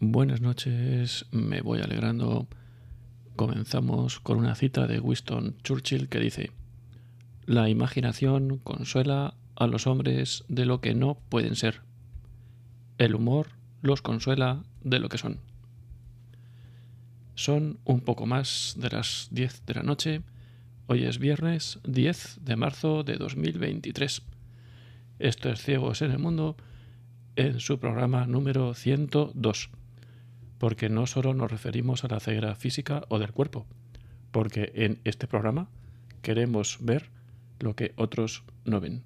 Buenas noches, me voy alegrando. Comenzamos con una cita de Winston Churchill que dice, La imaginación consuela a los hombres de lo que no pueden ser. El humor los consuela de lo que son. Son un poco más de las 10 de la noche. Hoy es viernes 10 de marzo de 2023. Esto es Ciegos en el Mundo en su programa número 102. Porque no solo nos referimos a la ceguera física o del cuerpo, porque en este programa queremos ver lo que otros no ven.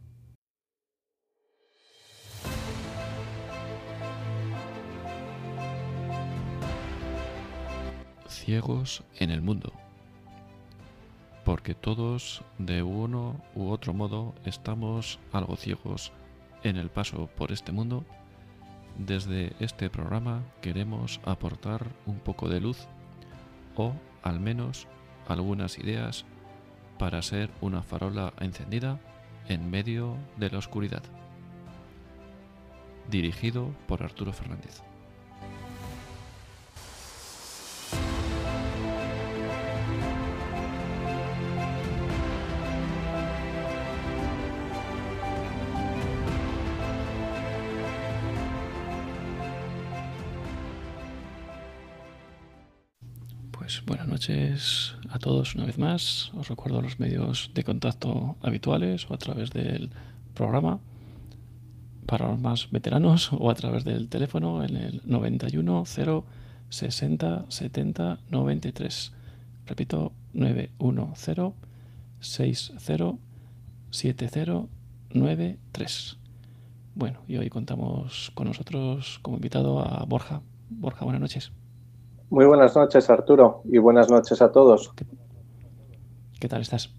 Ciegos en el mundo. Porque todos, de uno u otro modo, estamos algo ciegos en el paso por este mundo desde este programa queremos aportar un poco de luz o al menos algunas ideas para ser una farola encendida en medio de la oscuridad. Dirigido por Arturo Fernández. Noches a todos una vez más. Os recuerdo los medios de contacto habituales o a través del programa para los más veteranos o a través del teléfono en el 91 0 60 70 93. Repito, 910 60 70 93. Bueno, y hoy contamos con nosotros como invitado a Borja. Borja, buenas noches. Muy buenas noches, Arturo, y buenas noches a todos. ¿Qué, tal estás?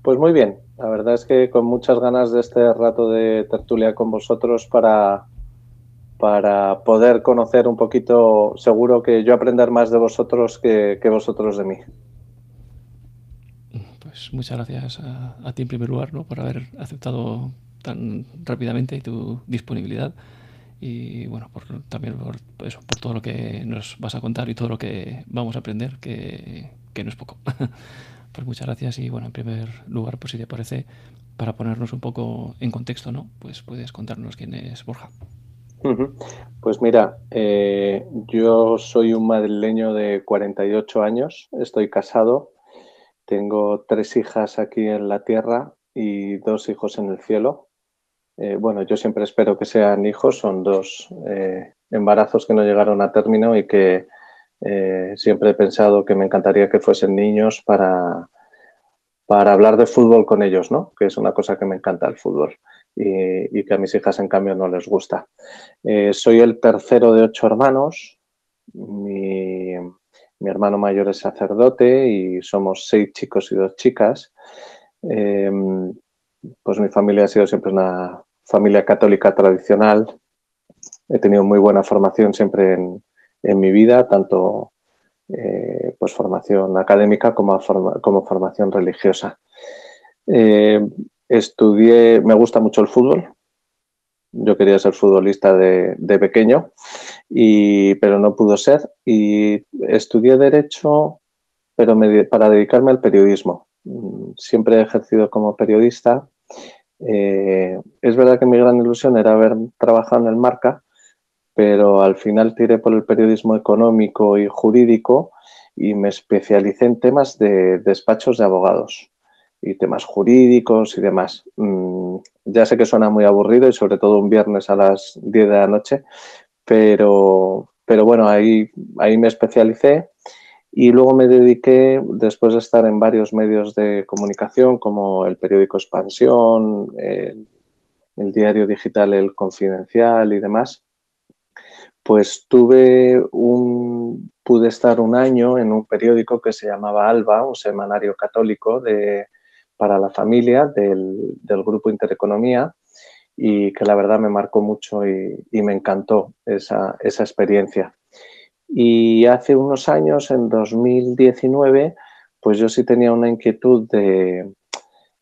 Pues muy bien, la verdad es que con muchas ganas de este rato de tertulia con vosotros para, para poder conocer un poquito, seguro que yo aprender más de vosotros que, vosotros de mí. Pues muchas gracias a, a, ti en primer lugar ¿no? por haber aceptado tan rápidamente tu disponibilidad y bueno, por, también por, eso, por todo lo que nos vas a contar y todo lo que vamos a aprender, que, no es poco. pues muchas gracias y bueno, en primer lugar, pues si te parece, para ponernos un poco en contexto, ¿no? Pues puedes contarnos quién es Borja. Pues mira, eh, yo soy un madrileño de 48 años, estoy casado, tengo tres hijas aquí en la tierra y dos hijos en el cielo. Eh, bueno, yo siempre espero que sean hijos, son dos eh, embarazos que no llegaron a término y que eh, siempre he pensado que me encantaría que fuesen niños para, para hablar de fútbol con ellos, ¿no? Que es una cosa que me encanta el fútbol y, que a mis hijas en cambio no les gusta. soy el tercero de ocho hermanos, mi, mi, hermano mayor es sacerdote y somos seis chicos y dos chicas pues mi familia ha sido siempre una familia católica tradicional. He tenido muy buena formación siempre en, mi vida, tanto eh, pues formación académica como, como formación religiosa. Eh, estudié, me gusta mucho el fútbol. Yo quería ser futbolista de, pequeño, y, pero no pudo ser. Y estudié Derecho, pero para dedicarme al periodismo. Siempre he ejercido como periodista eh, es verdad que mi gran ilusión era haber trabajado en el marca, pero al final tiré por el periodismo económico y jurídico y me especialicé en temas de despachos de abogados y temas jurídicos y demás. Mm, ya sé que suena muy aburrido y sobre todo un viernes a las 10 de la noche, pero, pero bueno, ahí, ahí me especialicé y luego me dediqué, después de estar en varios medios de comunicación, como el periódico Expansión, el, diario digital El Confidencial y demás, pues tuve un, pude estar un año en un periódico que se llamaba Alba, un semanario católico de, para la familia del, grupo Intereconomía y que la verdad me marcó mucho y, me encantó esa, esa experiencia. Y hace unos años, en 2019, pues yo sí tenía una inquietud de,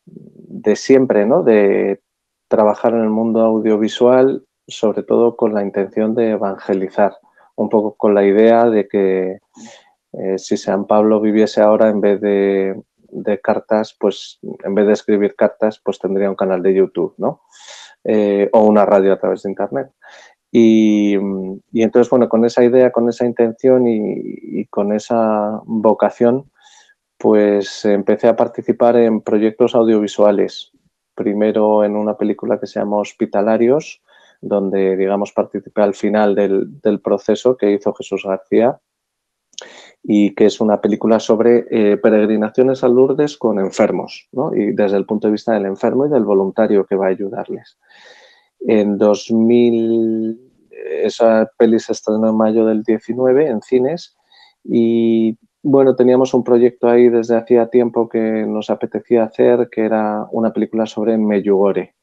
de siempre, ¿no? De trabajar en el mundo audiovisual, sobre todo con la intención de evangelizar un poco con la idea de que eh, si San Pablo viviese ahora en vez de, cartas, pues en vez de escribir cartas, pues tendría un canal de YouTube, ¿no? Eh, o una radio a través de Internet. Y, entonces, bueno, con esa idea, con esa intención y, con esa vocación, pues empecé a participar en proyectos audiovisuales. Primero en una película que se llama Hospitalarios, donde, digamos, participé al final del, del proceso que hizo Jesús García y que es una película sobre eh, peregrinaciones a Lourdes con enfermos, ¿no? y desde el punto de vista del enfermo y del voluntario que va a ayudarles. En 2000, esa peli se estrenó en mayo del 19 en cines y bueno, teníamos un proyecto ahí desde hacía tiempo que nos apetecía hacer, que era una película sobre Meyugore,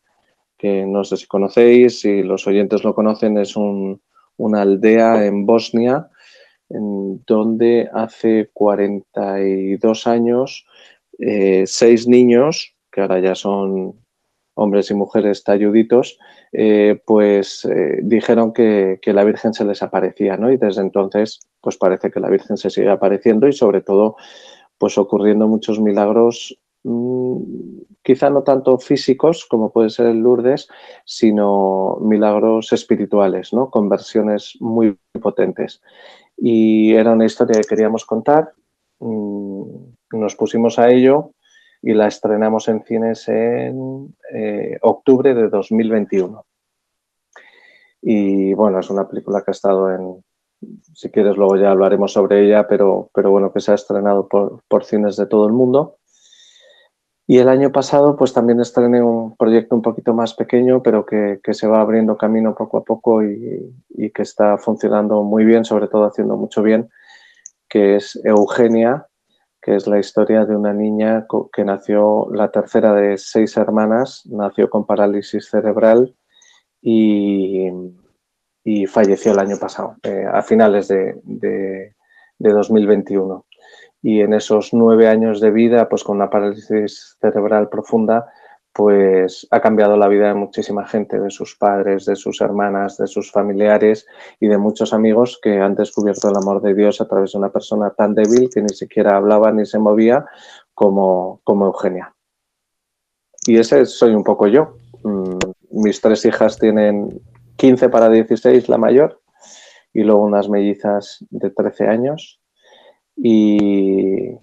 que no sé si conocéis, si los oyentes lo conocen, es una aldea en Bosnia donde hace 42 años eh, seis niños, que ahora ya son hombres y mujeres talluditos, eh, pues eh, dijeron que, la Virgen se les aparecía, ¿no? Y desde entonces, pues parece que la Virgen se sigue apareciendo y sobre todo, pues ocurriendo muchos milagros, mm, quizá no tanto físicos como puede ser el Lourdes, sino milagros espirituales, ¿no? Conversiones muy potentes y era una historia que queríamos contar. Mm, nos pusimos a ello y la estrenamos en cines en eh, octubre de 2021. Y bueno, es una película que ha estado en, si quieres luego ya hablaremos sobre ella, pero, pero bueno, que se ha estrenado por, por cines de todo el mundo. Y el año pasado pues también estrené un proyecto un poquito más pequeño, pero que, se va abriendo camino poco a poco y, que está funcionando muy bien, sobre todo haciendo mucho bien, que es Eugenia, es la historia de una niña que nació, la tercera de seis hermanas, nació con parálisis cerebral y, falleció el año pasado, eh, a finales de, de 2021 y en esos nueve años de vida, pues con una parálisis cerebral profunda, pues ha cambiado la vida de muchísima gente, de sus padres, de sus hermanas, de sus familiares y de muchos amigos que han descubierto el amor de Dios a través de una persona tan débil que ni siquiera hablaba ni se movía como, como Eugenia. Y ese soy un poco yo. Mm, mis tres hijas tienen 15 para 16, la mayor, y luego unas mellizas de 13 años y,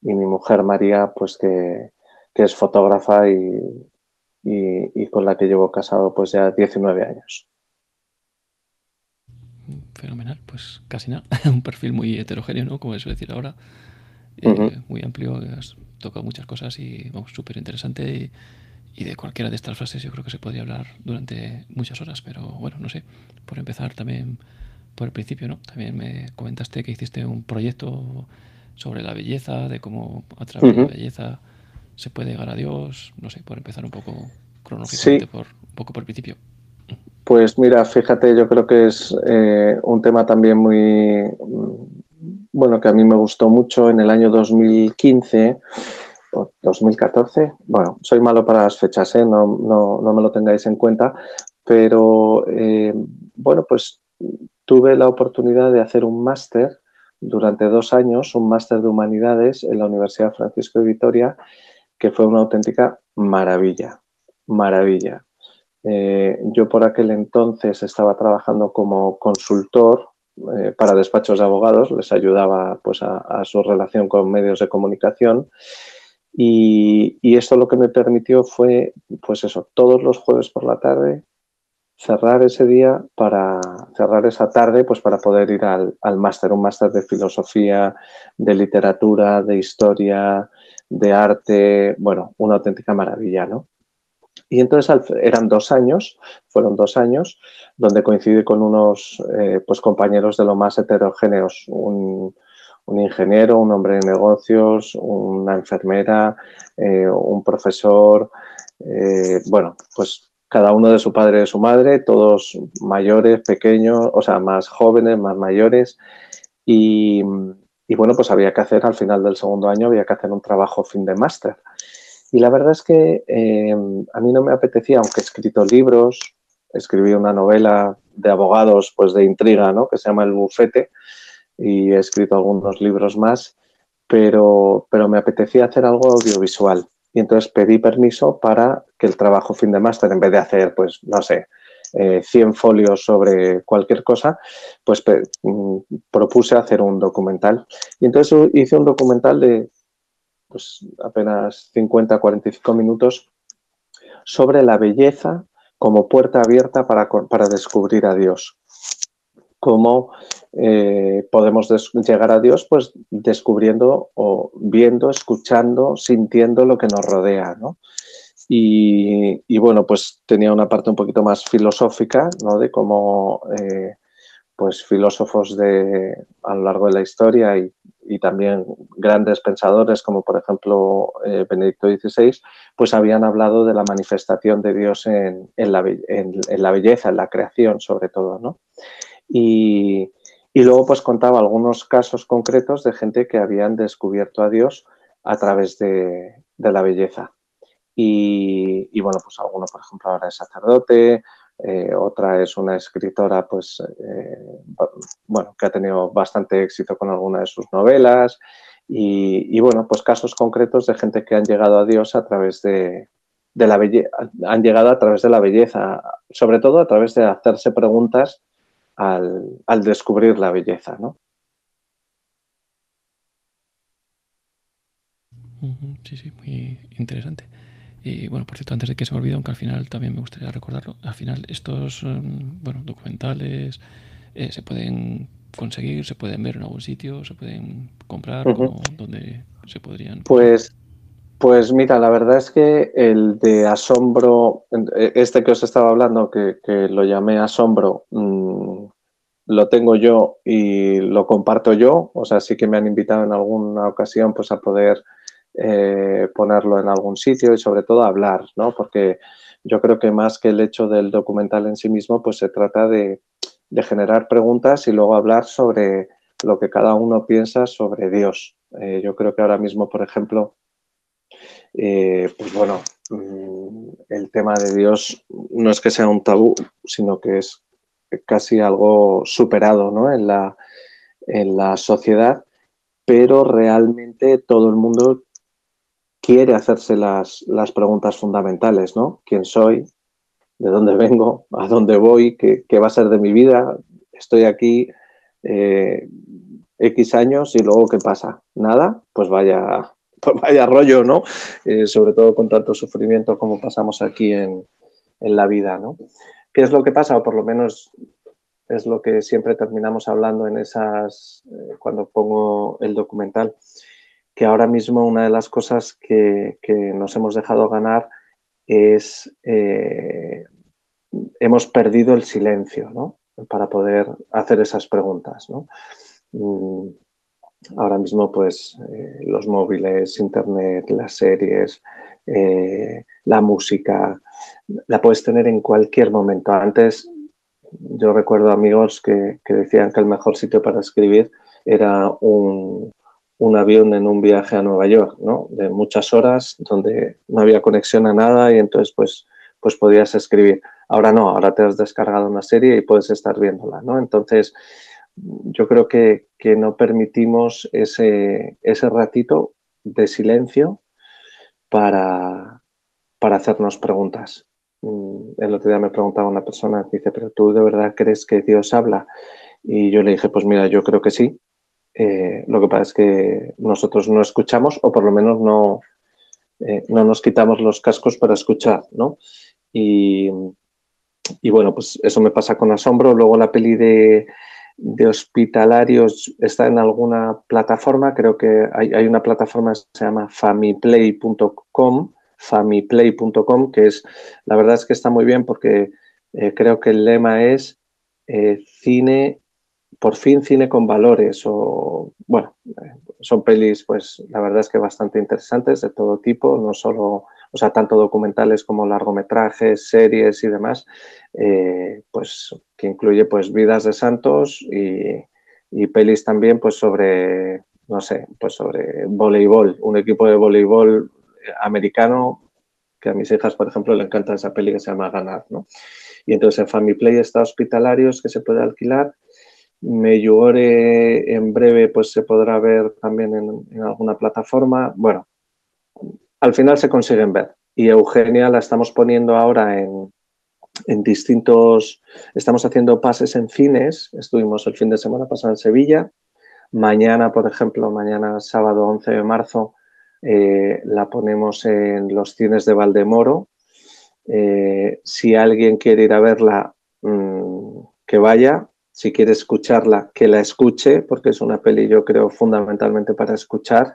mi mujer María, pues que, es fotógrafa y, con la que llevo casado pues ya 19 años. Fenomenal, pues casi nada, un perfil muy heterogéneo, ¿no? Como eso decir ahora, eh, muy amplio, has tocado muchas cosas y vamos, súper interesante y, y de cualquiera de estas frases yo creo que se podría hablar durante muchas horas, pero bueno, no sé, por empezar también por el principio, ¿no? También me comentaste que hiciste un proyecto sobre la belleza, de cómo a través de la belleza se puede llegar a Dios, no sé, por empezar un poco cronológicamente, por, un poco por el principio. Pues mira, fíjate, yo creo que es eh, un tema también muy, bueno, que a mí me gustó mucho en el año 2015 o 2014. Bueno, soy malo para las fechas, ¿eh? no, no, no me lo tengáis en cuenta, pero eh, bueno, pues tuve la oportunidad de hacer un máster durante dos años, un máster de humanidades en la Universidad Francisco de Vitoria, que fue una auténtica maravilla, maravilla. Eh, yo por aquel entonces estaba trabajando como consultor eh, para despachos de abogados, les ayudaba pues, a, su relación con medios de comunicación y, y, esto lo que me permitió fue, pues eso, todos los jueves por la tarde cerrar ese día para cerrar esa tarde pues para poder ir al, máster, un máster de filosofía, de literatura, de historia, de arte, bueno, una auténtica maravilla, ¿no? Y entonces eran dos años, fueron dos años, donde coincidí con unos eh, pues compañeros de lo más heterogéneos, un, ingeniero, un hombre de negocios, una enfermera, eh, un profesor, eh, bueno, pues cada uno de su padre y de su madre, todos mayores, pequeños, o sea, más jóvenes, más mayores. Y, bueno, pues había que hacer, al final del segundo año, había que hacer un trabajo fin de máster. Y la verdad es que eh, a mí no me apetecía, aunque he escrito libros, escribí una novela de abogados pues de intriga, ¿no? Que se llama El Bufete y he escrito algunos libros más, pero, pero me apetecía hacer algo audiovisual. Y entonces pedí permiso para que el trabajo fin de máster, en vez de hacer, pues, no sé, 100 eh, folios sobre cualquier cosa, pues mm, propuse hacer un documental. Y entonces hice un documental de pues, apenas 50, 45 minutos sobre la belleza como puerta abierta para, para descubrir a Dios. Cómo eh, podemos llegar a Dios pues descubriendo o viendo, escuchando, sintiendo lo que nos rodea, ¿no? Y, bueno, pues tenía una parte un poquito más filosófica, ¿no? De cómo eh, pues filósofos de, a lo largo de la historia y, también grandes pensadores como por ejemplo eh, Benedicto XVI, pues habían hablado de la manifestación de Dios en, la, belleza, en la creación sobre todo, ¿no? Y, luego pues contaba algunos casos concretos de gente que habían descubierto a Dios a través de la belleza. Y, bueno, pues alguno, por ejemplo, ahora es sacerdote, eh, otra es una escritora, pues, eh, bueno, que ha tenido bastante éxito con alguna de sus novelas. Y, bueno, pues casos concretos de gente que han llegado a Dios a través de, la belleza, han llegado a través de la belleza, sobre todo a través de hacerse preguntas al, al descubrir la belleza, ¿no? Sí, sí, muy interesante. Y bueno, por cierto, antes de que se me olvide, aunque al final también me gustaría recordarlo, al final estos em, bueno, documentales eh, se pueden conseguir, se pueden ver en algún sitio, se pueden comprar, donde se podrían. Pues, pues mira, la verdad es que el de asombro, e, este que os estaba hablando, que, lo llamé asombro, mm, lo tengo yo y lo comparto yo, o sea, sí que me han invitado en alguna ocasión pues a poder eh, ponerlo en algún sitio y sobre todo hablar, ¿no? Porque yo creo que más que el hecho del documental en sí mismo, pues se trata de, generar preguntas y luego hablar sobre lo que cada uno piensa sobre Dios. Eh, yo creo que ahora mismo, por ejemplo, eh, pues bueno, mm, el tema de Dios no es que sea un tabú, sino que es casi algo superado ¿no? en, la, en la sociedad, pero realmente todo el mundo quiere hacerse las, preguntas fundamentales, ¿no? ¿Quién soy? ¿De dónde vengo? ¿A dónde voy? ¿Qué, va a ser de mi vida? Estoy aquí eh, X años y luego ¿qué pasa? ¿Nada? Pues vaya, pues vaya rollo, ¿no? Eh, sobre todo con tanto sufrimiento como pasamos aquí en, la vida, ¿no? ¿Qué es lo que pasa? O por lo menos es lo que siempre terminamos hablando en esas, eh, cuando pongo el documental, que ahora mismo una de las cosas que, nos hemos dejado ganar es, eh, hemos perdido el silencio, ¿no? Para poder hacer esas preguntas, ¿no? Mm, ahora mismo, pues, eh, los móviles, internet, las series, eh, la música, la puedes tener en cualquier momento. Antes, yo recuerdo amigos que decían que el mejor sitio para escribir era un, un avión en un viaje a Nueva York, ¿no? De muchas horas, donde no había conexión a nada y entonces pues, pues podías escribir. Ahora no, ahora te has descargado una serie y puedes estar viéndola, ¿no? Entonces, yo creo que, no permitimos ese, ese, ratito de silencio para, para hacernos preguntas. Mm, el otro día me preguntaba una persona, dice, pero tú de verdad crees que Dios habla? Y yo le dije, pues mira, yo creo que sí, eh, lo que pasa es que nosotros no escuchamos o por lo menos no, eh, no nos quitamos los cascos para escuchar, ¿no? Y, bueno, pues eso me pasa con asombro. Luego la peli de, hospitalarios está en alguna plataforma, creo que hay, una plataforma que se llama famiplay.com, famiplay.com, que es, la verdad es que está muy bien porque eh, creo que el lema es cine por fin cine con valores o, bueno, son pelis, pues la verdad es que bastante interesantes de todo tipo, no solo, o sea, tanto documentales como largometrajes, series y demás, eh, pues que incluye pues vidas de santos y, pelis también pues sobre, no sé, pues sobre voleibol, un equipo de voleibol americano que a mis hijas, por ejemplo, le encanta esa peli que se llama Ganar, ¿no? Y entonces en Family Play está Hospitalarios que se puede alquilar. Meyuore en breve pues se podrá ver también en, alguna plataforma. Bueno, al final se consiguen ver. Y Eugenia la estamos poniendo ahora en, en distintos, estamos haciendo pases en cines, estuvimos el fin de semana pasado en Sevilla, mañana, por ejemplo, mañana sábado 11 de marzo, eh, la ponemos en los cines de Valdemoro. Eh, si alguien quiere ir a verla, mm, que vaya. Si quiere escucharla, que la escuche, porque es una peli, yo creo, fundamentalmente para escuchar.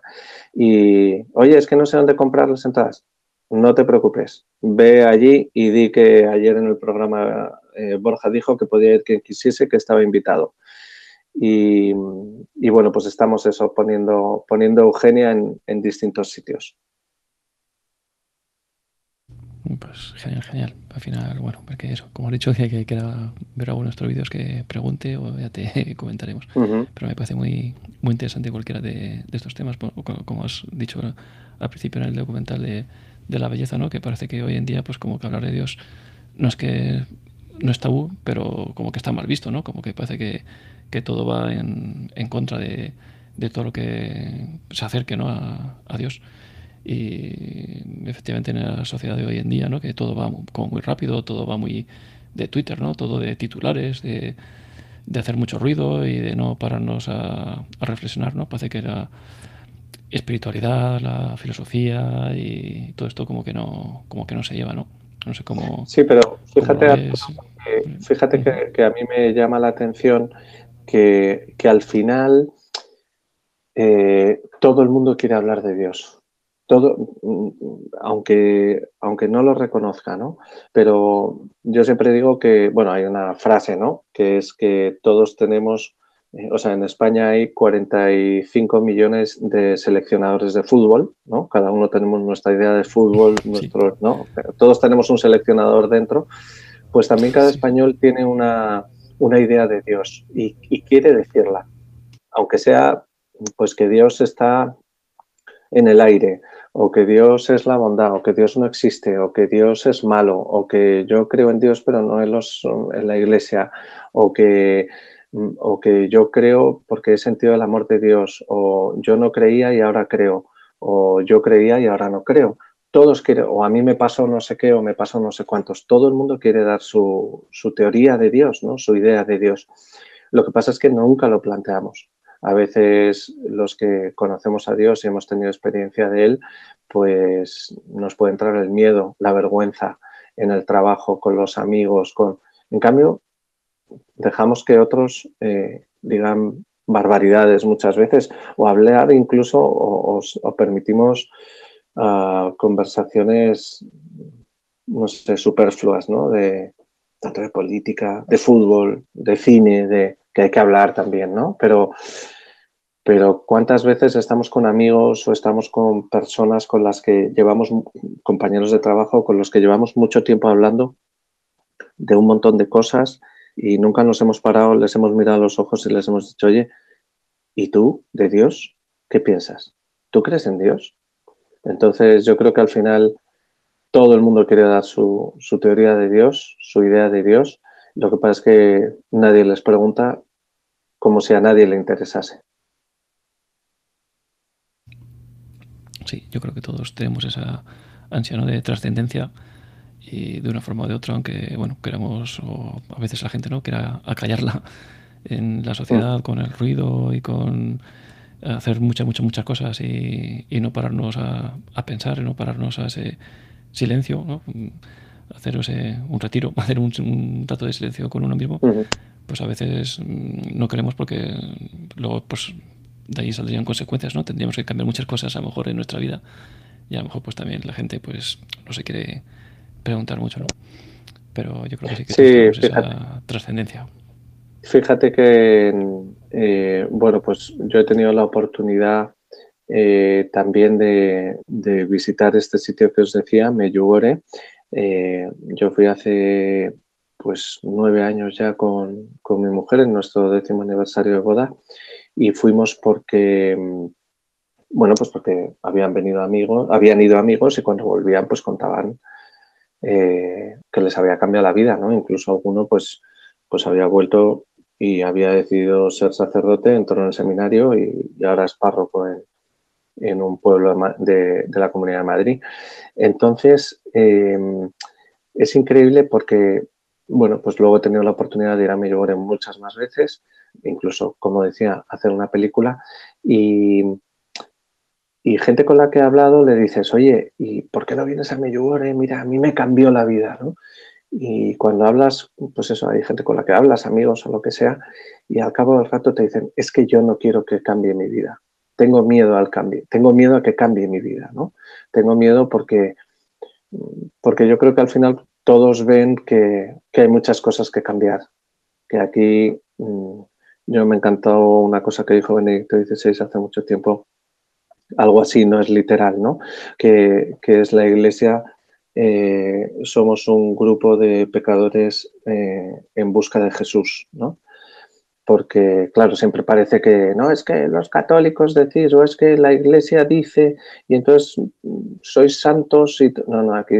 Y, oye, es que no sé dónde comprar las entradas. No te preocupes. Ve allí y di que ayer en el programa eh, Borja dijo que podía ir quien quisiese, que estaba invitado. Y, bueno, pues estamos eso, poniendo, poniendo Eugenia en, distintos sitios. Pues genial, genial. Al final, bueno, porque eso, como he dicho, que quiera ver alguno de nuestros vídeos que pregunte o ya te comentaremos. Pero me parece muy, muy interesante cualquiera de, estos temas, como has dicho al principio en el documental de, de, la belleza, ¿no? Que parece que hoy en día, pues como que hablar de Dios no es que no es tabú, pero como que está mal visto, ¿no? Como que parece que, que todo va en, en contra de, de, todo lo que se acerque ¿no? a, a, Dios. Y efectivamente en la sociedad de hoy en día, ¿no? que todo va como muy rápido, todo va muy de Twitter, ¿no? todo de titulares, de, de hacer mucho ruido y de no pararnos a, a reflexionar. ¿no? Parece que la espiritualidad, la filosofía y todo esto como que no, como que no se lleva, ¿no? No sé cómo. Sí, pero fíjate, fíjate que, que, a mí me llama la atención que, al final eh, todo el mundo quiere hablar de Dios. Todo, mm, aunque, aunque no lo reconozca, ¿no? Pero yo siempre digo que, bueno, hay una frase, ¿no? Que es que todos tenemos, eh, o sea, en España hay 45 millones de seleccionadores de fútbol, ¿no? Cada uno tenemos nuestra idea de fútbol, nuestro, ¿no? Todos tenemos un seleccionador dentro. Pues también cada español tiene una, una idea de Dios y, quiere decirla, aunque sea pues que Dios está en el aire, o que Dios es la bondad, o que Dios no existe, o que Dios es malo, o que yo creo en Dios pero no en, los, en la iglesia, o que, o que yo creo porque he sentido el amor de Dios, o yo no creía y ahora creo, o yo creía y ahora no creo todos quieren, o a mí me pasó no sé qué, o me pasó no sé cuántos, todo el mundo quiere dar su, teoría de Dios, ¿no? su idea de Dios. Lo que pasa es que nunca lo planteamos. A veces los que conocemos a Dios y hemos tenido experiencia de Él, pues nos puede entrar el miedo, la vergüenza en el trabajo, con los amigos, con... En cambio, dejamos que otros eh, digan barbaridades muchas veces o hablar incluso o permitimos conversaciones, no sé, superfluas, ¿no? De, tanto de política, de fútbol, de cine, de que hay que hablar también, ¿no? Pero, pero ¿cuántas veces estamos con amigos o estamos con personas con las que llevamos, compañeros de trabajo, con los que llevamos mucho tiempo hablando de un montón de cosas y nunca nos hemos parado, les hemos mirado los ojos y les hemos dicho, oye, ¿y tú, de Dios, qué piensas? ¿Tú crees en Dios? Entonces yo creo que al final todo el mundo quiere dar su, teoría de Dios, su idea de Dios. Lo que pasa es que nadie les pregunta como si a nadie le interesase. Sí, yo creo que todos tenemos esa ansia de trascendencia y de una forma o de otra, aunque bueno, queramos, o a veces la gente no quiera acallarla en la sociedad mm. con el ruido y con hacer muchas, muchas, muchas cosas y, y no pararnos a, a, pensar, no pararnos a ese silencio, ¿no? hacer ese, un retiro, hacer un, un, trato de silencio con uno mismo, pues a veces mm, no queremos porque luego pues de ahí saldrían consecuencias, ¿no? Tendríamos que cambiar muchas cosas a lo mejor en nuestra vida y a lo mejor pues también la gente pues no se quiere preguntar mucho, ¿no? Pero yo creo que sí que tenemos esa trascendencia. Fíjate que, eh, bueno, pues yo he tenido la oportunidad eh, también de, visitar este sitio que os decía, Meyugore. Eh, yo fui hace pues nueve años ya con, mi mujer en nuestro décimo aniversario de boda y fuimos porque, bueno, pues porque habían venido amigos, habían ido amigos y cuando volvían pues contaban eh, que les había cambiado la vida, ¿no? Incluso alguno pues, pues había vuelto y había decidido ser sacerdote, entró en el seminario y, ahora es párroco en, un pueblo de, la Comunidad de Madrid. Entonces, em, es increíble porque, bueno, pues luego he tenido la oportunidad de ir a Medjugorje muchas más veces, incluso, como decía, hacer una película y, y gente con la que he hablado le dices, oye, ¿y por qué no vienes a Medjugorje? Mira, a mí me cambió la vida, ¿no? Y cuando hablas, pues eso, hay gente con la que hablas, amigos o lo que sea, y al cabo del rato te dicen, es que yo no quiero que cambie mi vida. Tengo miedo al cambio, tengo miedo a que cambie mi vida, ¿no? Tengo miedo porque, porque yo creo que al final todos ven que, hay muchas cosas que cambiar. Que aquí, mm, yo me encantó una cosa que dijo Benedicto XVI hace mucho tiempo, algo así, no es literal, ¿no? Que, que es la iglesia eh, somos un grupo de pecadores eh, en busca de Jesús, ¿no? Porque, claro, siempre parece que no es que los católicos decís o es que la iglesia dice y entonces mm, sois santos y no, no, aquí,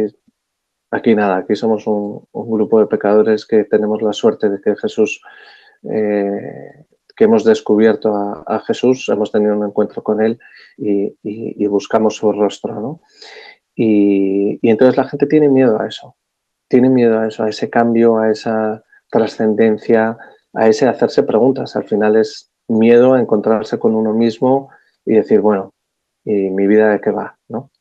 aquí nada, aquí somos un, grupo de pecadores que tenemos la suerte de que Jesús, eh, que hemos descubierto a, Jesús, hemos tenido un encuentro con él y, y buscamos su rostro, ¿no? Y, entonces la gente tiene miedo a eso, tiene miedo a eso, a ese cambio, a esa trascendencia, a ese hacerse preguntas. Al final es miedo a encontrarse con uno mismo y decir, bueno, ¿y mi vida de qué va? ¿no?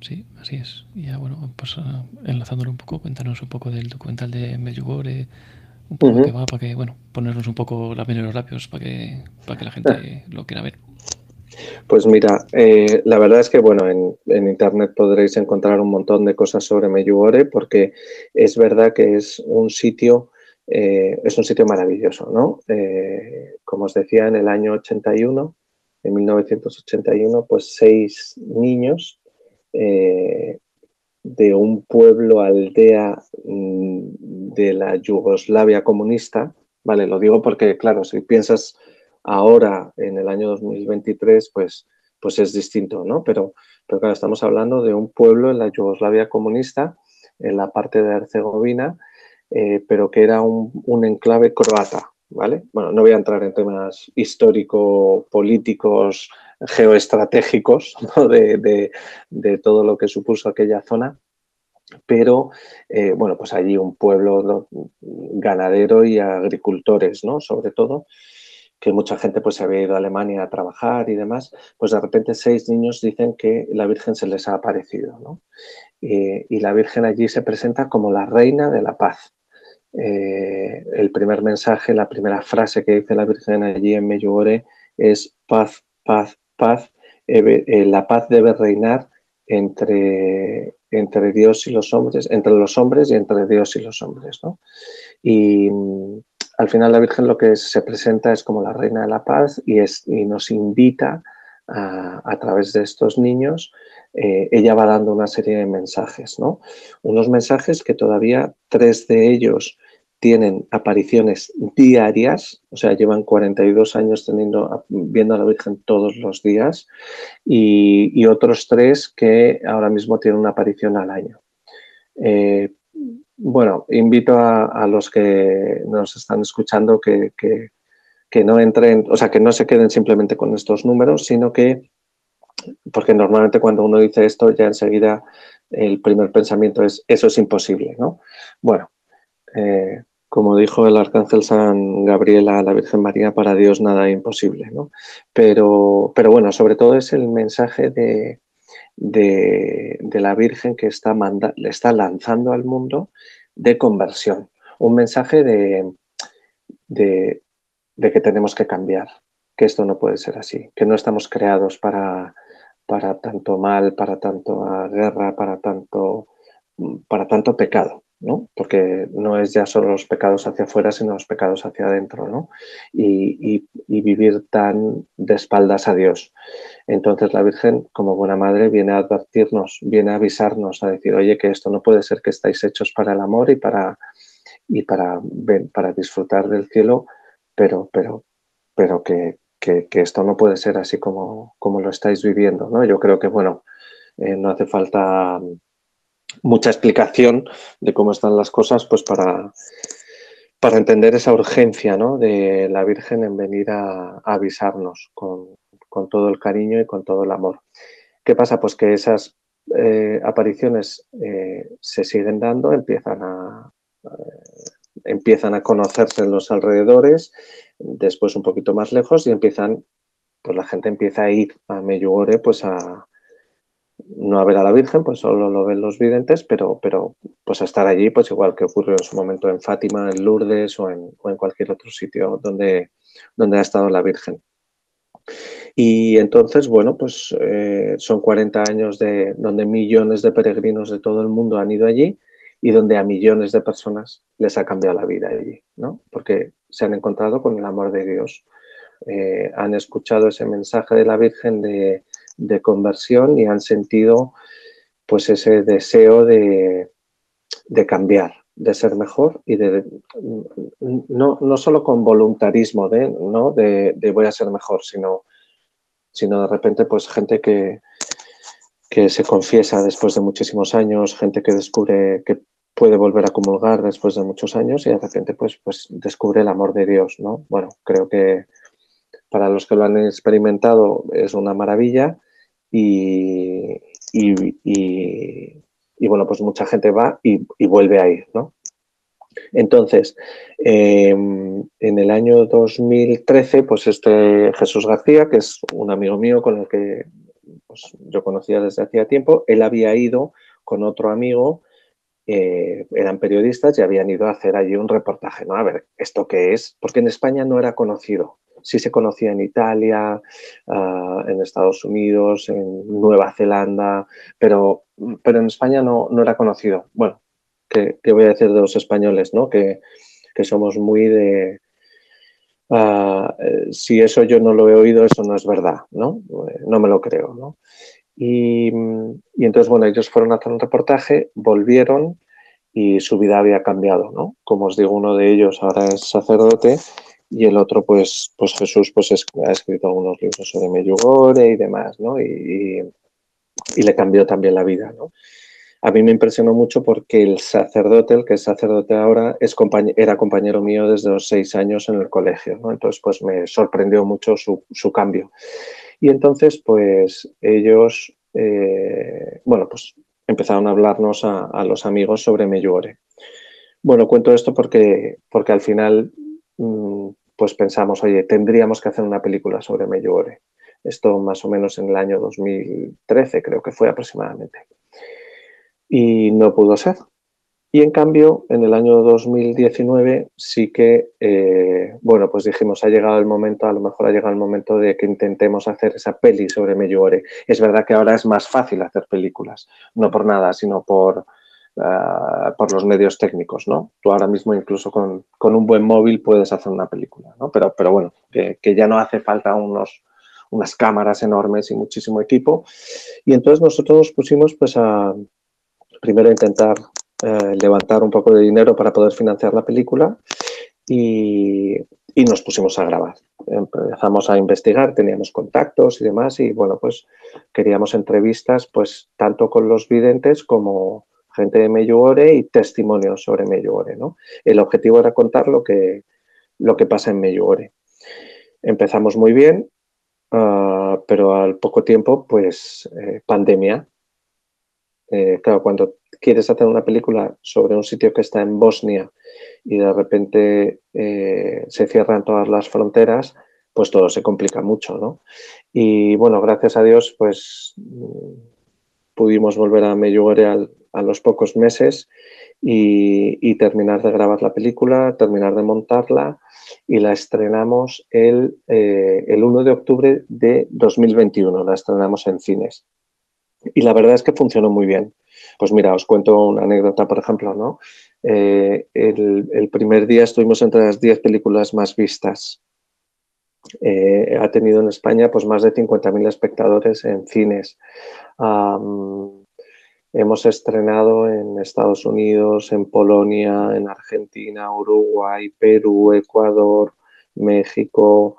Sí, así es. Y ya, bueno, pues uh, enlazándolo un poco, cuéntanos un poco del documental de Medjugorje, un poco qué va, para que, bueno, ponernos un poco la los rápidos para que, para que la gente lo quiera ver. Pues mira, eh, la verdad es que bueno, en, internet podréis encontrar un montón de cosas sobre Meyugore porque es verdad que es un sitio, eh, es un sitio maravilloso, ¿no? Eh, como os decía, en el año 81, en 1981, pues seis niños de un pueblo aldea mm, de la Yugoslavia comunista, ¿vale? Lo digo porque, claro, si piensas ahora, en el año 2023, pues, pues es distinto, ¿no? Pero, pero claro, estamos hablando de un pueblo en la Yugoslavia comunista, en la parte de Herzegovina, eh, pero que era un, enclave croata, ¿vale? Bueno, no voy a entrar en temas histórico-políticos, geoestratégicos de, todo lo que supuso aquella zona, pero eh, bueno, pues allí un pueblo ganadero y agricultores, ¿no? Sobre todo, que mucha gente pues se había ido a Alemania a trabajar y demás, pues de repente seis niños dicen que la Virgen se les ha aparecido, ¿no? y la Virgen allí se presenta como la reina de la paz. Eh, el primer mensaje, la primera frase que dice la Virgen allí en Medjugorje es paz, paz, paz. Eh, la paz debe reinar entre, entre Dios y los hombres, entre los hombres y entre Dios y los hombres. ¿no? Y, al final la Virgen lo que se presenta es como la reina de la paz y, es, nos invita a, través de estos niños, eh, ella va dando una serie de mensajes, ¿no? Unos mensajes que todavía tres de ellos tienen apariciones diarias, o sea, llevan 42 años viendo a la Virgen todos los días, y, otros tres que ahora mismo tienen una aparición al año. Eh, bueno, invito a, los que nos están escuchando que, no entren, o sea, que no se queden simplemente con estos números, sino que, porque normalmente cuando uno dice esto, ya enseguida el primer pensamiento es, eso es imposible, ¿no? Bueno, eh, como dijo el arcángel San Gabriel a la Virgen María, para Dios nada imposible, ¿no? Pero, pero bueno, sobre todo es el mensaje de, de, la Virgen que está le está lanzando al mundo de conversión. Un mensaje de, de, que tenemos que cambiar, que esto no puede ser así, que no estamos creados para, para tanto mal, para tanto guerra, para tanto, para tanto pecado. ¿No? Porque no es ya solo los pecados hacia afuera, sino los pecados hacia adentro, ¿no? Y, vivir tan de espaldas a Dios. Entonces la Virgen, como buena madre, viene a advertirnos, viene a avisarnos, a decir, oye, que esto no puede ser que estáis hechos para el amor y para, y para, para disfrutar del cielo, pero, pero, pero que, que, esto no puede ser así como, como lo estáis viviendo, ¿no? Yo creo que, bueno, Eh, no hace falta mucha explicación de cómo están las cosas, pues para, para entender esa urgencia ¿no? de la Virgen en venir a, avisarnos con, con, todo el cariño y con todo el amor. ¿Qué pasa? Pues que esas eh, apariciones eh, se siguen dando, empiezan a, empiezan a conocerse en los alrededores, después un poquito más lejos y empiezan, pues la gente empieza a ir a Meyugore pues a, no a ver a la Virgen, pues solo lo ven los videntes, pero, pero pues a estar allí, pues igual que ocurrió en su momento en Fátima, en Lourdes o en, cualquier otro sitio donde, donde ha estado la Virgen. Y entonces, bueno, pues eh, son 40 años de donde millones de peregrinos de todo el mundo han ido allí y donde a millones de personas les ha cambiado la vida allí, ¿no? Porque se han encontrado con el amor de Dios. Eh, han escuchado ese mensaje de la Virgen de, de conversión y han sentido pues ese deseo de, cambiar, de ser mejor y de, no, no solo con voluntarismo de, ¿no? de, voy a ser mejor, sino, sino de repente pues gente que, que se confiesa después de muchísimos años, gente que descubre que puede volver a comulgar después de muchos años y de repente pues, pues descubre el amor de Dios, ¿no? Bueno, creo que para los que lo han experimentado es una maravilla y, y, bueno, pues mucha gente va y, vuelve a ir, ¿no? Entonces, em, en el año 2013, pues este Jesús García, que es un amigo mío con el que pues, yo conocía desde hacía tiempo, él había ido con otro amigo, eh, eran periodistas y habían ido a hacer allí un reportaje, ¿no? A ver, ¿esto qué es? Porque en España no era conocido sí se conocía en Italia, ah, en Estados Unidos, en Nueva Zelanda, pero, pero en España no, no era conocido. Bueno, ¿qué, voy a decir de los españoles? ¿no? Que, somos muy de... Ah, eh, si eso yo no lo he oído, eso no es verdad, ¿no? Eh, no me lo creo, ¿no? Y, y, entonces, bueno, ellos fueron a hacer un reportaje, volvieron y su vida había cambiado, ¿no? Como os digo, uno de ellos ahora es sacerdote y el otro, pues, pues Jesús pues, ha escrito algunos libros sobre Medjugorje y demás, ¿no? Y, y, le cambió también la vida, ¿no? A mí me impresionó mucho porque el sacerdote, el que es sacerdote ahora, es era compañero mío desde los seis años en el colegio, ¿no? Entonces, pues me sorprendió mucho su, su cambio. Y entonces, pues ellos, eh, bueno, pues empezaron a hablarnos a, a los amigos sobre Medjugorje. Bueno, cuento esto porque, porque al final mm, pues pensamos, oye, tendríamos que hacer una película sobre Medjugorje. Esto más o menos en el año 2013, creo que fue aproximadamente. Y no pudo ser. Y en cambio, en el año 2019 sí que, eh, bueno, pues dijimos, ha llegado el momento, a lo mejor ha llegado el momento de que intentemos hacer esa peli sobre Medjugorje. Es verdad que ahora es más fácil hacer películas, no por nada, sino por, Ah, por los medios técnicos, ¿no? Tú ahora mismo incluso con, un buen móvil puedes hacer una película, ¿no? Pero, pero bueno, que, ya no hace falta unos, unas cámaras enormes y muchísimo equipo. Y entonces nosotros nos pusimos pues a primero intentar eh, levantar un poco de dinero para poder financiar la película y, y nos pusimos a grabar. Empezamos a investigar, teníamos contactos y demás y bueno, pues queríamos entrevistas pues tanto con los videntes como gente de Medjugorje y testimonios sobre Medjugorje. ¿no? El objetivo era contar lo que, lo que pasa en Medjugorje. Empezamos muy bien, ah, pero al poco tiempo, pues, eh, pandemia. Eh, claro, cuando quieres hacer una película sobre un sitio que está en Bosnia y de repente eh, se cierran todas las fronteras, pues todo se complica mucho, ¿no? Y bueno, gracias a Dios, pues pudimos volver a Medjugorje a los pocos meses y, terminar de grabar la película, terminar de montarla y la estrenamos el, eh, el 1 de octubre de 2021, la estrenamos en cines. Y la verdad es que funcionó muy bien. Pues mira, os cuento una anécdota, por ejemplo, ¿no? Eh, el, primer día estuvimos entre las 10 películas más vistas. Eh, ha tenido en España pues, más de 50.000 espectadores en cines. Hemos estrenado en Estados Unidos, en Polonia, en Argentina, Uruguay, Perú, Ecuador, México,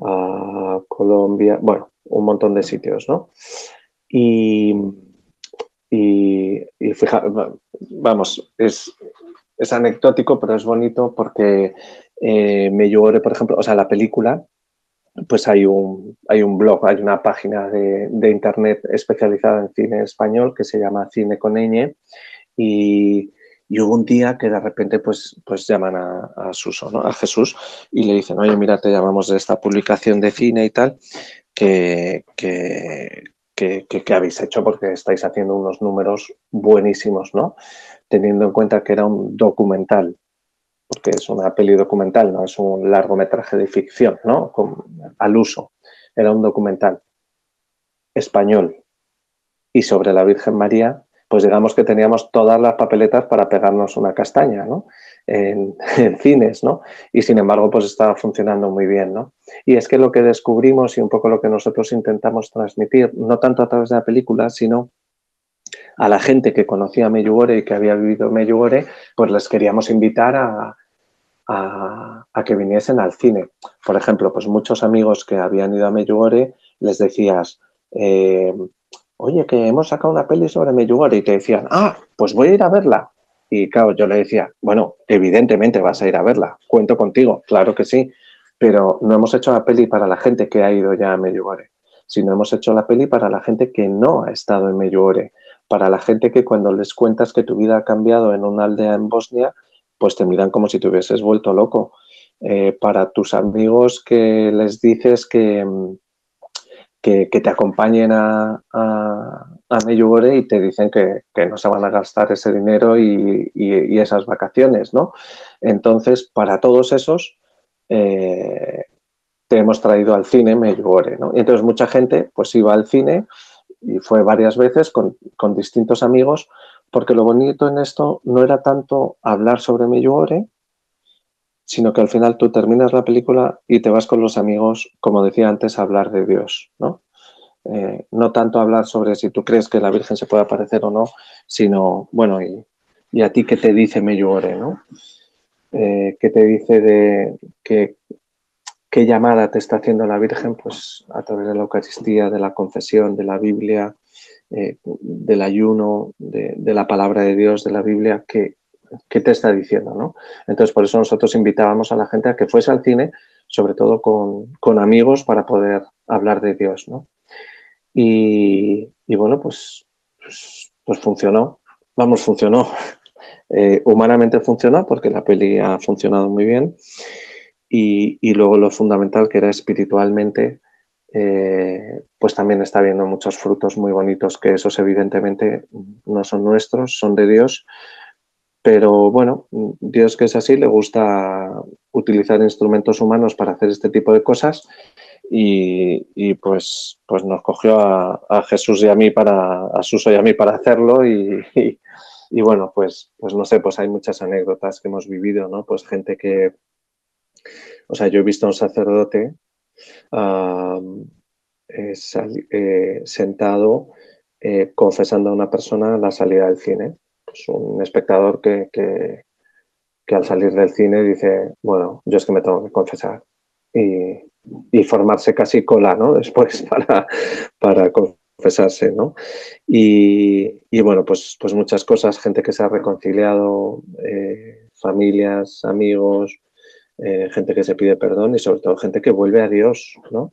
ah, Colombia, bueno, un montón de sitios, ¿no? Y, y, vamos, es, es, anecdótico, pero es bonito porque eh, me lloré, por ejemplo, o sea, la película, pues hay un, hay un blog, hay una página de, internet especializada en cine español que se llama Cine con Ñ y, hubo un día que de repente pues, pues llaman a, a Suso, ¿no? a Jesús, y le dicen, oye, mira, te llamamos de esta publicación de cine y tal, que, que, que, habéis hecho porque estáis haciendo unos números buenísimos, ¿no? Teniendo en cuenta que era un documental, porque es una peli documental, no es un largometraje de ficción, ¿no? al uso. Era un documental español y sobre la Virgen María pues digamos que teníamos todas las papeletas para pegarnos una castaña, ¿no? En, cines, ¿no? Y sin embargo, pues estaba funcionando muy bien, ¿no? Y es que lo que descubrimos y un poco lo que nosotros intentamos transmitir, no tanto a través de la película, sino a la gente que conocía Meyugore y que había vivido Meyugore, pues les queríamos invitar a, a, que viniesen al cine. Por ejemplo, pues muchos amigos que habían ido a Meyugore les decías, eh, oye, que hemos sacado una peli sobre Medjugorje y te decían, ah, pues voy a ir a verla. Y claro, yo le decía, bueno, evidentemente vas a ir a verla, cuento contigo, claro que sí, pero no hemos hecho la peli para la gente que ha ido ya a Medjugorje, sino hemos hecho la peli para la gente que no ha estado en Medjugorje, para la gente que cuando les cuentas que tu vida ha cambiado en una aldea en Bosnia, pues te miran como si te hubieses vuelto loco. Eh, para tus amigos que les dices que, que, te acompañen a, a, a y te dicen que, no se van a gastar ese dinero y, esas vacaciones, ¿no? Entonces, para todos esos, eh, te hemos traído al cine Meyugore, ¿no? Y entonces mucha gente pues iba al cine y fue varias veces con, con distintos amigos, porque lo bonito en esto no era tanto hablar sobre Meyugore, sino que al final tú terminas la película y te vas con los amigos, como decía antes, a hablar de Dios, ¿no? Eh, no tanto hablar sobre si tú crees que la Virgen se puede aparecer o no, sino, bueno, y, a ti qué te dice Meyuore, ¿no? Eh, ¿Qué te dice de qué llamada te está haciendo la Virgen? Pues a través de la Eucaristía, de la confesión, de la Biblia, eh, del ayuno, de, la palabra de Dios, de la Biblia, que qué te está diciendo, ¿no? Entonces, por eso nosotros invitábamos a la gente a que fuese al cine, sobre todo con, amigos, para poder hablar de Dios, ¿no? Y, bueno, pues, pues, pues, funcionó, vamos, funcionó. Eh, humanamente funcionó porque la peli ha funcionado muy bien y, luego lo fundamental que era espiritualmente, eh, pues también está viendo muchos frutos muy bonitos que esos evidentemente no son nuestros, son de Dios, pero bueno, Dios que es así, le gusta utilizar instrumentos humanos para hacer este tipo de cosas. Y, pues, pues nos cogió a, Jesús y a mí para, a Suso y a mí para hacerlo. Y, bueno, pues, pues no sé, pues hay muchas anécdotas que hemos vivido, ¿no? Pues gente que, o sea, yo he visto a un sacerdote eh, eh, sentado eh, confesando a una persona la salida del cine un espectador que, que, al salir del cine dice, bueno, yo es que me tengo que confesar. Y, formarse casi cola, ¿no? Después para, para confesarse, ¿no? Y, y, bueno, pues, pues muchas cosas, gente que se ha reconciliado, familias, amigos, eh, gente que se pide perdón y sobre todo gente que vuelve a Dios, ¿no?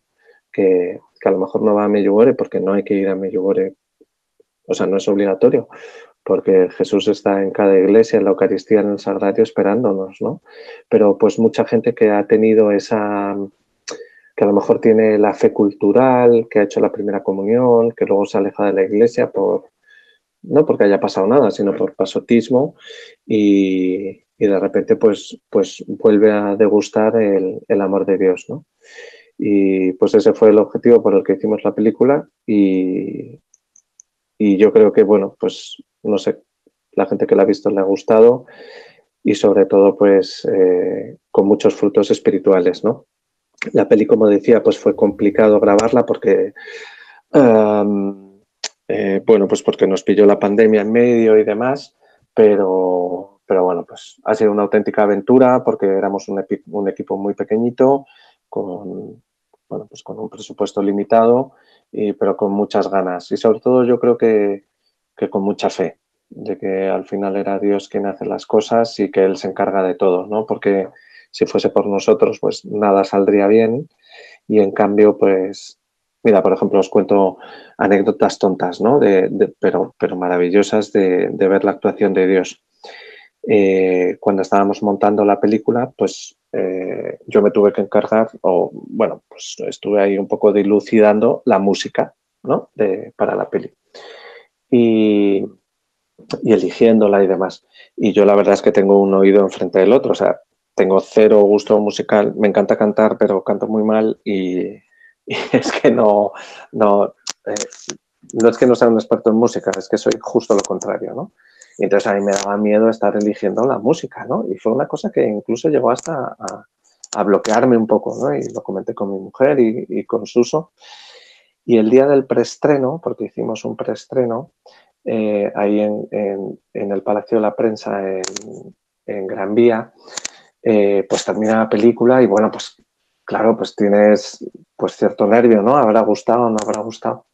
Que, que a lo mejor no va a Meyugore porque no hay que ir a Meyugore, o sea, no es obligatorio, porque Jesús está en cada iglesia, en la Eucaristía, en el Sagrario, esperándonos, ¿no? Pero pues mucha gente que ha tenido esa, que a lo mejor tiene la fe cultural, que ha hecho la primera comunión, que luego se aleja de la iglesia por, no porque haya pasado nada, sino por pasotismo y, de repente pues, pues vuelve a degustar el, el, amor de Dios, ¿no? Y pues ese fue el objetivo por el que hicimos la película y, y yo creo que, bueno, pues no sé, la gente que la ha visto le ha gustado y sobre todo pues eh, con muchos frutos espirituales, ¿no? La peli, como decía, pues fue complicado grabarla porque, eh, bueno, pues porque nos pilló la pandemia en medio y demás, pero, pero bueno, pues ha sido una auténtica aventura porque éramos un, un equipo muy pequeñito, con, bueno, pues con un presupuesto limitado, pero con muchas ganas. Y sobre todo yo creo que, que con mucha fe de que al final era Dios quien hace las cosas y que Él se encarga de todo, ¿no? Porque si fuese por nosotros, pues nada saldría bien y en cambio, pues, mira, por ejemplo, os cuento anécdotas tontas, ¿no? De, pero, pero maravillosas de, ver la actuación de Dios. Eh, cuando estábamos montando la película, pues eh, yo me tuve que encargar, o bueno, pues estuve ahí un poco dilucidando la música, ¿no? De, para la peli. Y, y eligiéndola y demás. Y yo la verdad es que tengo un oído enfrente del otro, o sea, tengo cero gusto musical, me encanta cantar, pero canto muy mal y, es que no, no, eh, no es que no sea un experto en música, es que soy justo lo contrario, ¿no? Y entonces a mí me daba miedo estar eligiendo la música, ¿no? Y fue una cosa que incluso llegó hasta a, bloquearme un poco, ¿no? Y lo comenté con mi mujer y, con Suso. Y el día del preestreno, porque hicimos un preestreno, eh, ahí en, el Palacio de la Prensa en, Gran Vía, eh, pues termina la película y bueno, pues claro, pues tienes pues cierto nervio, ¿no? ¿Habrá gustado o no habrá gustado?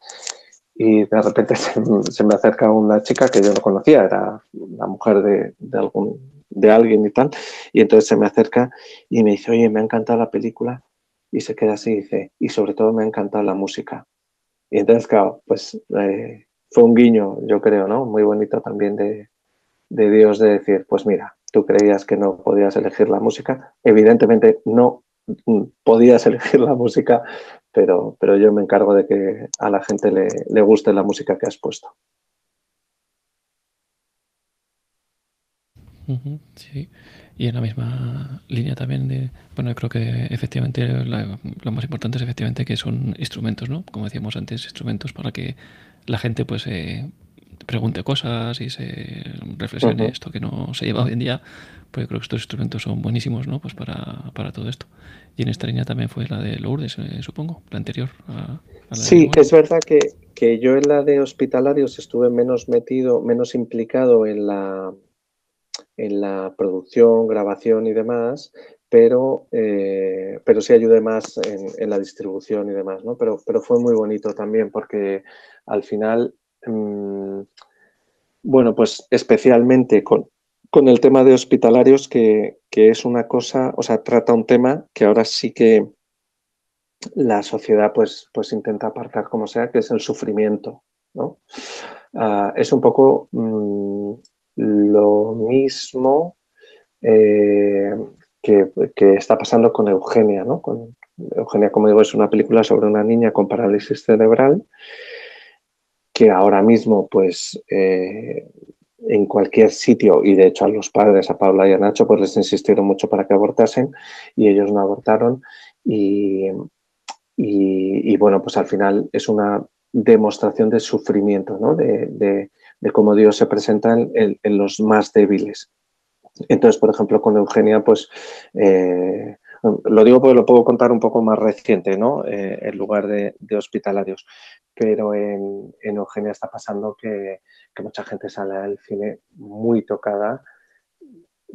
Y de repente se, me acerca una chica que yo no conocía, era la mujer de, algún, de alguien y tal, y entonces se me acerca y me dice, oye, me ha encantado la película, y se queda así y dice, y sobre todo me ha encantado la música. Y entonces, claro, pues eh, fue un guiño, yo creo, ¿no? Muy bonito también de, Dios de decir, pues mira, tú creías que no podías elegir la música, evidentemente no podías elegir la música, pero, pero yo me encargo de que a la gente le, le guste la música que has puesto. Sí, y en la misma línea también de, bueno, yo creo que efectivamente lo más importante es efectivamente que son instrumentos, ¿no? Como decíamos antes, instrumentos para que la gente pues eh, pregunte cosas y se reflexione esto que no se lleva hoy en día, pues yo creo que estos instrumentos son buenísimos, ¿no? Pues para, para todo esto. Y en esta línea también fue la de Lourdes, eh, supongo, la anterior. A, sí, es verdad que, que yo en la de hospitalarios estuve menos metido, menos implicado en la en la producción, grabación y demás, pero, eh, pero sí ayudé más en, la distribución y demás, ¿no? Pero, pero fue muy bonito también porque al final, mm, bueno, pues especialmente con, con, el tema de hospitalarios, que, que, es una cosa, o sea, trata un tema que ahora sí que la sociedad pues, pues intenta apartar como sea, que es el sufrimiento, ¿no? Ah, es un poco mm, lo mismo eh, que, está pasando con Eugenia. ¿no? Eugenia, como digo, es una película sobre una niña con parálisis cerebral que ahora mismo, pues, eh, en cualquier sitio, y de hecho a los padres, a Paula y a Nacho, pues les insistieron mucho para que abortasen y ellos no abortaron. Y, y, bueno, pues al final es una demostración de sufrimiento, ¿no? de, de cómo Dios se presenta en, los más débiles. Entonces, por ejemplo, con Eugenia, pues eh, lo digo porque lo puedo contar un poco más reciente, ¿no? Eh, en lugar de, hospitalarios. Pero en, Eugenia está pasando que, mucha gente sale al cine muy tocada,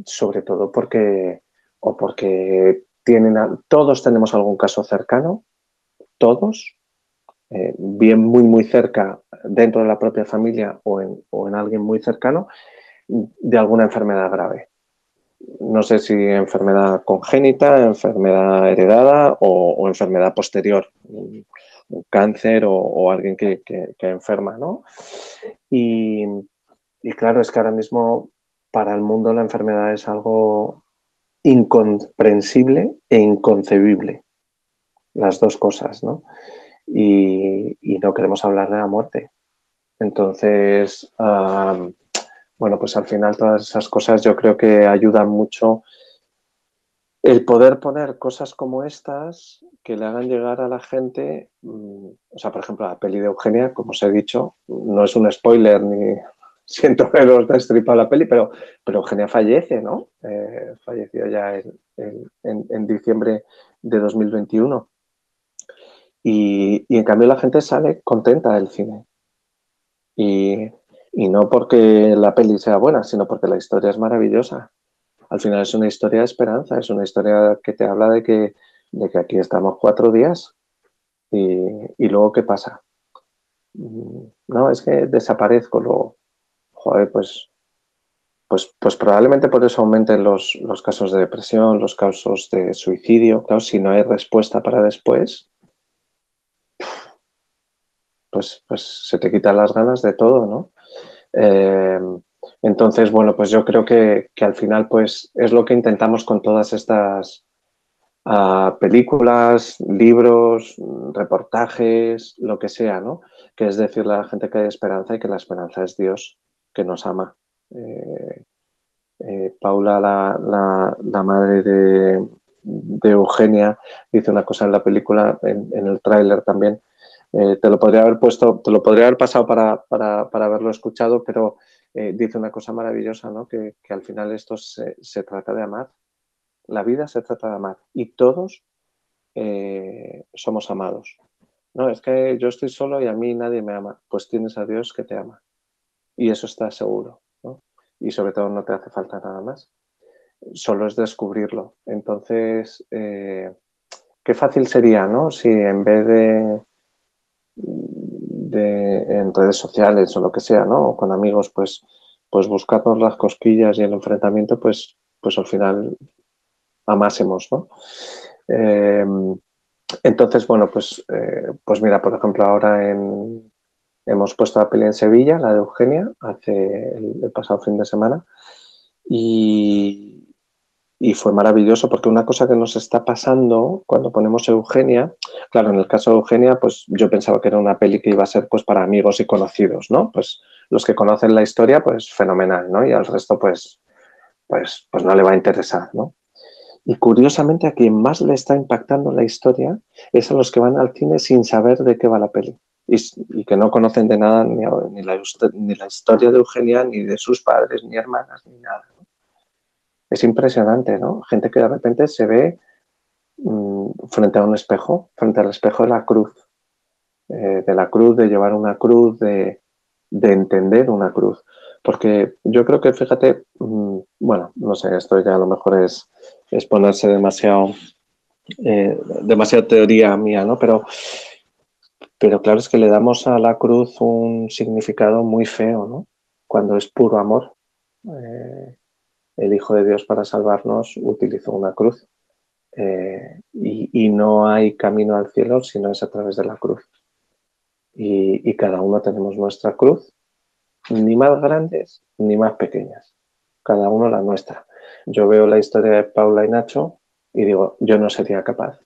sobre todo porque o porque tienen todos tenemos algún caso cercano, todos, eh, bien muy muy cerca dentro de la propia familia o en, alguien muy cercano de alguna enfermedad grave. No sé si enfermedad congénita, enfermedad heredada o, enfermedad posterior, un, cáncer o, alguien que, enferma, ¿no? Y, claro, es que ahora mismo para el mundo la enfermedad es algo incomprensible e inconcebible. Las dos cosas, ¿no? y, no queremos hablar de la muerte. Entonces, bueno, pues al final todas esas cosas yo creo que ayudan mucho el poder poner cosas como estas que le hagan llegar a la gente, mm, o sea, por ejemplo, la peli de Eugenia, como os he dicho, no es un spoiler ni siento haberos destripado la peli, pero, pero Eugenia fallece, ¿no? Eh, falleció ya en, en, diciembre de 2021. Y, en cambio la gente sale contenta del cine. Y, no porque la peli sea buena, sino porque la historia es maravillosa. Al final es una historia de esperanza, es una historia que te habla de que, de que aquí estamos cuatro días y, luego ¿qué pasa? Mm, no, es que desaparezco luego. Joder, pues, pues, pues probablemente por eso aumenten los, los casos de depresión, los casos de suicidio. Claro, si no hay respuesta para después, pues, pues se te quitan las ganas de todo, ¿no? Eh, entonces, bueno, pues yo creo que, al final pues es lo que intentamos con todas estas ah, películas, libros, reportajes, lo que sea, ¿no? Que es decirle a la gente que hay esperanza y que la esperanza es Dios que nos ama. Eh, eh, Paula, la, madre de, Eugenia, dice una cosa en la película, en, en el tráiler también, eh, te lo podría haber puesto, te lo podría haber pasado para, haberlo escuchado, pero eh, dice una cosa maravillosa, ¿no? Que, al final esto se, trata de amar. La vida se trata de amar y todos eh, somos amados. No, es que yo estoy solo y a mí nadie me ama. Pues tienes a Dios que te ama. Y eso está seguro. Y sobre todo no te hace falta nada más. Solo es descubrirlo. Entonces, qué fácil sería, ¿no? Si en vez de en redes sociales o lo que sea, ¿no? O con amigos, pues, pues buscarnos las cosquillas y el enfrentamiento, pues, pues al final amásemos, ¿no? Eh, entonces, bueno, pues, eh, pues mira, por ejemplo, ahora en, hemos puesto la peli en Sevilla, la de Eugenia, hace el pasado fin de semana, y, y fue maravilloso porque una cosa que nos está pasando cuando ponemos Eugenia, claro, en el caso de Eugenia, pues yo pensaba que era una peli que iba a ser pues para amigos y conocidos, ¿no? Pues los que conocen la historia, pues fenomenal, ¿no? Y al resto, pues, pues, pues no le va a interesar, ¿no? Y curiosamente a quien más le está impactando la historia es a los que van al cine sin saber de qué va la peli y, que no conocen de nada ni, ni, la, ni la historia de Eugenia, ni de sus padres, ni hermanas, ni nada es impresionante, ¿no? Gente que de repente se ve mm, frente a un espejo, frente al espejo de la cruz, eh, de la cruz, de llevar una cruz, de, entender una cruz. Porque yo creo que, fíjate, mm, bueno, no sé, esto ya a lo mejor es, es ponerse demasiado, eh, demasiada teoría mía, ¿no? Pero, pero claro, es que le damos a la cruz un significado muy feo, ¿no? Cuando es puro amor. Eh, el Hijo de Dios para salvarnos utilizó una cruz. Eh, y, no hay camino al cielo si no es a través de la cruz. Y, cada uno tenemos nuestra cruz, ni más grandes ni más pequeñas, cada uno la nuestra. Yo veo la historia de Paula y Nacho y digo, yo no sería capaz,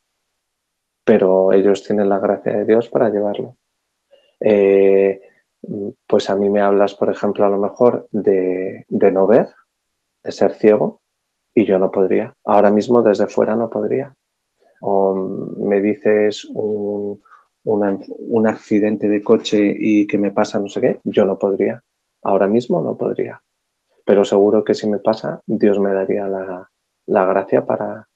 pero ellos tienen la gracia de Dios para llevarlo. Eh, pues a mí me hablas, por ejemplo, a lo mejor de, de no ver, de ser ciego y yo no podría. Ahora mismo desde fuera no podría. O me dices un, un accidente de coche y que me pasa no sé qué, yo no podría. Ahora mismo no podría. Pero seguro que si me pasa, Dios me daría la, la gracia para,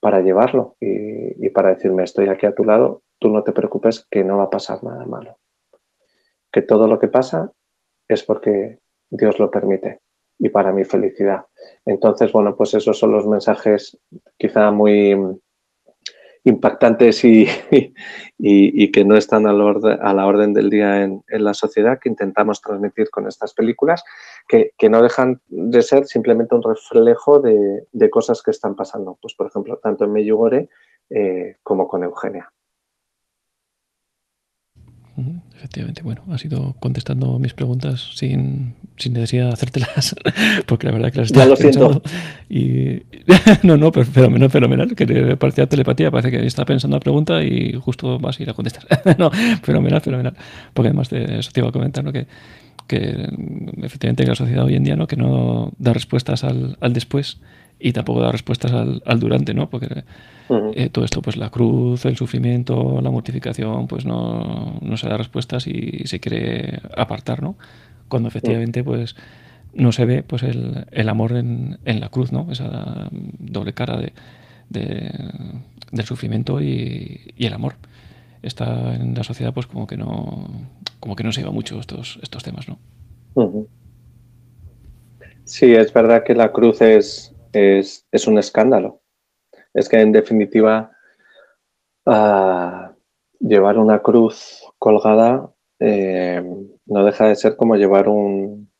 para llevarlo y, y, para decirme, estoy aquí a tu lado, tú no te preocupes que no va a pasar nada malo. Que todo lo que pasa es porque Dios lo permite y para mi felicidad. Entonces, bueno, pues esos son los mensajes quizá muy impactantes y, que no están a la orden del día en, la sociedad que intentamos transmitir con estas películas, que, no dejan de ser simplemente un reflejo de, cosas que están pasando, pues por ejemplo, tanto en Meyugore eh, como con Eugenia. Efectivamente, bueno, ha sido contestando mis preguntas sin, sin necesidad de hacértelas, porque la verdad que las estaba lo pensando. Y no, no, pero fenomenal, fenomenal, que parecía telepatía, parece que está pensando la pregunta y justo vas a ir a contestar. no, fenomenal, fenomenal. Porque además de eso te iba a comentar, ¿no? Que, que efectivamente la sociedad hoy en día, ¿no? Que no da respuestas al, al después y tampoco da respuestas al, al durante, ¿no? Porque eh, todo esto, pues la cruz, el sufrimiento, la mortificación, pues no, no se da respuestas y se quiere apartar, ¿no? Cuando efectivamente, pues no se ve pues el, el amor en, en, la cruz, ¿no? Esa doble cara de, de del sufrimiento y, y, el amor. Está en la sociedad, pues como que no, como que no se lleva mucho estos, estos temas, ¿no? Sí, es verdad que la cruz es, es, es un escándalo es que en definitiva, llevar una cruz colgada eh, no deja de ser como llevar un,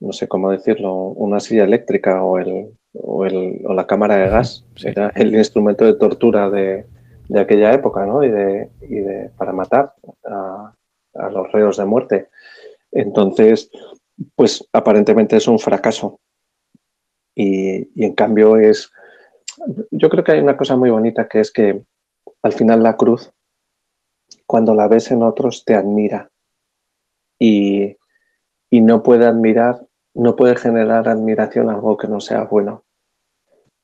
no sé cómo decirlo, una silla eléctrica o, el, o, el, o la cámara de gas. Era el instrumento de tortura de, de aquella época, ¿no? Y de, y de para matar a, a, los reos de muerte. Entonces, pues aparentemente es un fracaso. Y, en cambio es, yo creo que hay una cosa muy bonita que es que al final la cruz, cuando la ves en otros, te admira. Y, y no puede admirar, no puede generar admiración algo que no sea bueno.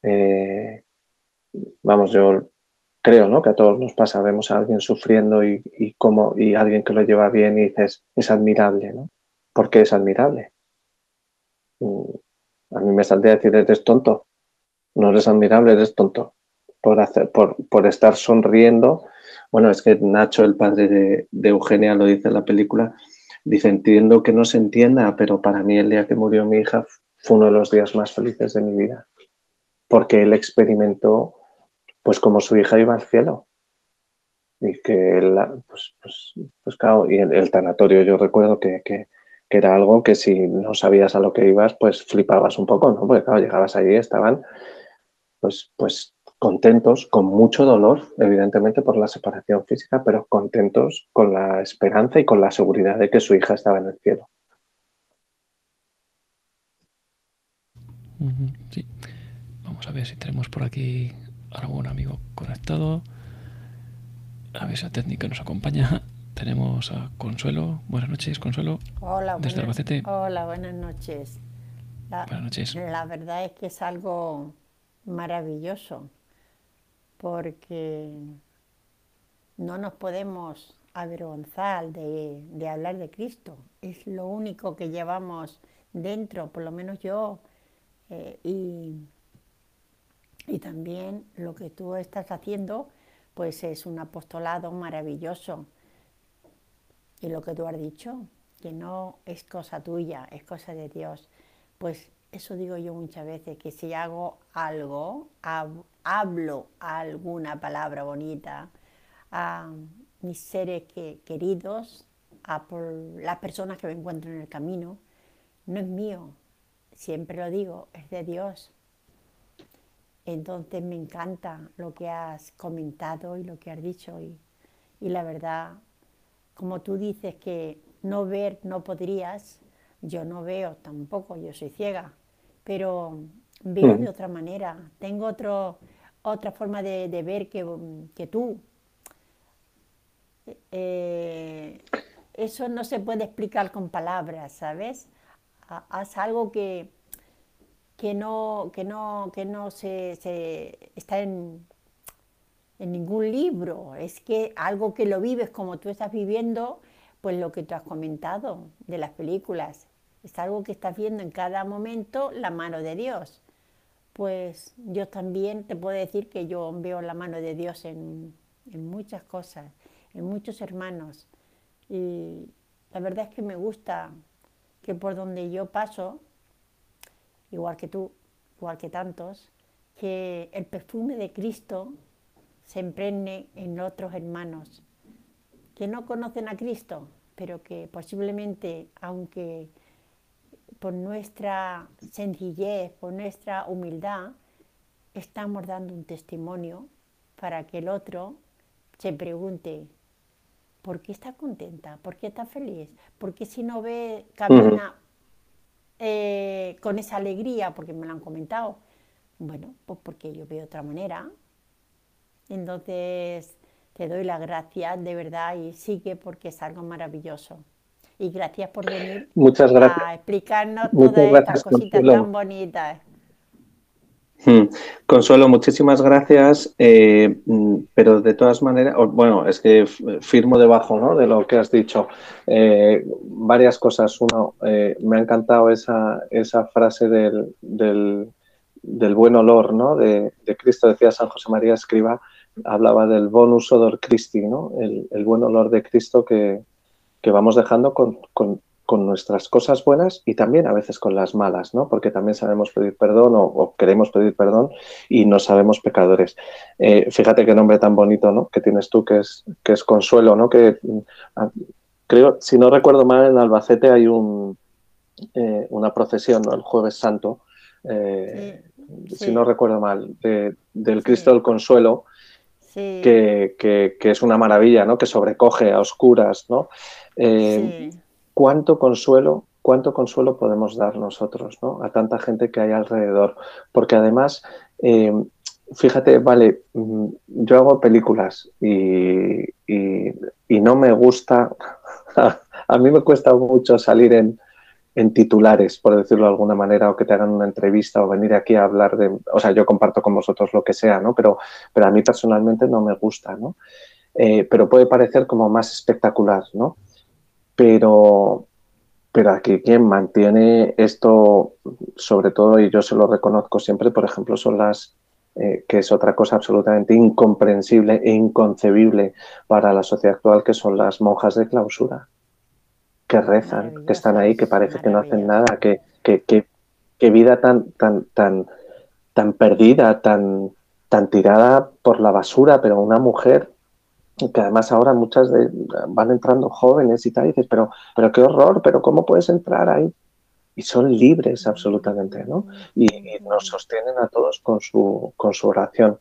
Eh, vamos, yo creo ¿no? que a todos nos pasa, vemos a alguien sufriendo y, y, como, y alguien que lo lleva bien y dices, es admirable, ¿no? ¿Por qué es admirable? A mí me saldría decir, eres tonto. No eres admirable, eres tonto. Por, hacer, por, por estar sonriendo. Bueno, es que Nacho, el padre de, de Eugenia, lo dice en la película, Dice, entiendo que no se entienda, pero para mí el día que murió mi hija fue uno de los días más felices de mi vida, porque él experimentó, pues como su hija iba al cielo. Y que él, pues, pues, pues claro, y el, el, tanatorio yo recuerdo que, que, que, era algo que si no sabías a lo que ibas, pues flipabas un poco, ¿no? Porque claro, llegabas allí, estaban pues, pues contentos, con mucho dolor, evidentemente por la separación física, pero contentos con la esperanza y con la seguridad de que su hija estaba en el cielo. Sí. Vamos a ver si tenemos por aquí algún amigo conectado. A ver si la técnica nos acompaña. Tenemos a Consuelo. Buenas noches, Consuelo. Hola, desde buenas, Albacete. Hola, buenas noches. La, buenas noches. La verdad es que es algo maravilloso porque no nos podemos avergonzar de, de, hablar de Cristo. Es lo único que llevamos dentro, por lo menos yo. Eh, y, y también lo que tú estás haciendo, pues es un apostolado maravilloso. Y lo que tú has dicho, que no es cosa tuya, es cosa de Dios. Pues eso digo yo muchas veces, que si hago algo, hablo alguna palabra bonita a mis seres que, queridos, a por las personas que me encuentro en el camino, no es mío, siempre lo digo, es de Dios. Entonces me encanta lo que has comentado y lo que has dicho y, y la verdad, como tú dices que no ver no podrías, yo no veo tampoco, yo soy ciega, pero veo de otra manera, tengo otro, otra forma de, de ver que, que, tú. Eh, eso no se puede explicar con palabras, ¿sabes? Haz algo que, que no, que no, que no se, se está en, en ningún libro, es que algo que lo vives como tú estás viviendo, pues lo que tú has comentado de las películas, es algo que estás viendo en cada momento la mano de Dios. Pues yo también te puedo decir que yo veo la mano de Dios en, en muchas cosas, en muchos hermanos. Y la verdad es que me gusta que por donde yo paso, igual que tú, igual que tantos, que el perfume de Cristo se impregne en otros hermanos que no conocen a Cristo, pero que posiblemente, aunque por nuestra sencillez, por nuestra humildad, estamos dando un testimonio para que el otro se pregunte, ¿por qué está contenta? ¿Por qué está feliz? ¿Por qué si no ve, camina eh, con esa alegría? Porque me lo han comentado. Bueno, pues porque yo veo otra manera. Entonces, te doy las gracias de verdad y sigue porque es algo maravilloso y gracias por venir Muchas gracias. a explicarnos Muchas todas estas cositas Consuelo. tan bonitas. Hmm. Consuelo, muchísimas gracias, eh, mm, pero de todas maneras, bueno, es que firmo debajo ¿no? de lo que has dicho. Eh, varias cosas. Uno, eh, me ha encantado esa, esa frase del, del, del, buen olor ¿no? de, de, Cristo, decía San José María Escriba, hablaba del bonus odor Christi, ¿no? el, el buen olor de Cristo que, que vamos dejando con, con, con nuestras cosas buenas y también a veces con las malas, ¿no? Porque también sabemos pedir perdón o, queremos pedir perdón y no sabemos pecadores. Eh, fíjate qué nombre tan bonito, ¿no? Que tienes tú, que es, que es Consuelo, ¿no? Que ah, creo, si no recuerdo mal, en Albacete hay un, eh, una procesión, ¿no? El Jueves Santo, eh, si no recuerdo mal, del Cristo del Consuelo, que, que, es una maravilla, ¿no? Que sobrecoge a oscuras, ¿no? cuánto consuelo, cuánto consuelo podemos dar nosotros ¿no? a tanta gente que hay alrededor. Porque además, eh, fíjate, vale, mm, yo hago películas y, no me gusta, a mí me cuesta mucho salir en, titulares, por decirlo de alguna manera, o que te hagan una entrevista o venir aquí a hablar de, o sea, yo comparto con vosotros lo que sea, ¿no? Pero, pero a mí personalmente no me gusta, ¿no? Eh, pero puede parecer como más espectacular, ¿no? pero, pero aquí quien mantiene esto, sobre todo, y yo se lo reconozco siempre, por ejemplo, son las, eh, que es otra cosa absolutamente incomprensible e inconcebible para la sociedad actual, que son las monjas de clausura, que rezan, que están ahí, que parece que no hacen nada, que, que, que, vida tan, tan, tan, tan perdida, tan, tan tirada por la basura, pero una mujer que además ahora muchas de, van entrando jóvenes y tal, y dices, pero, pero qué horror, pero ¿cómo puedes entrar ahí? Y son libres absolutamente, ¿no? Y, nos sostienen a todos con su, con su oración.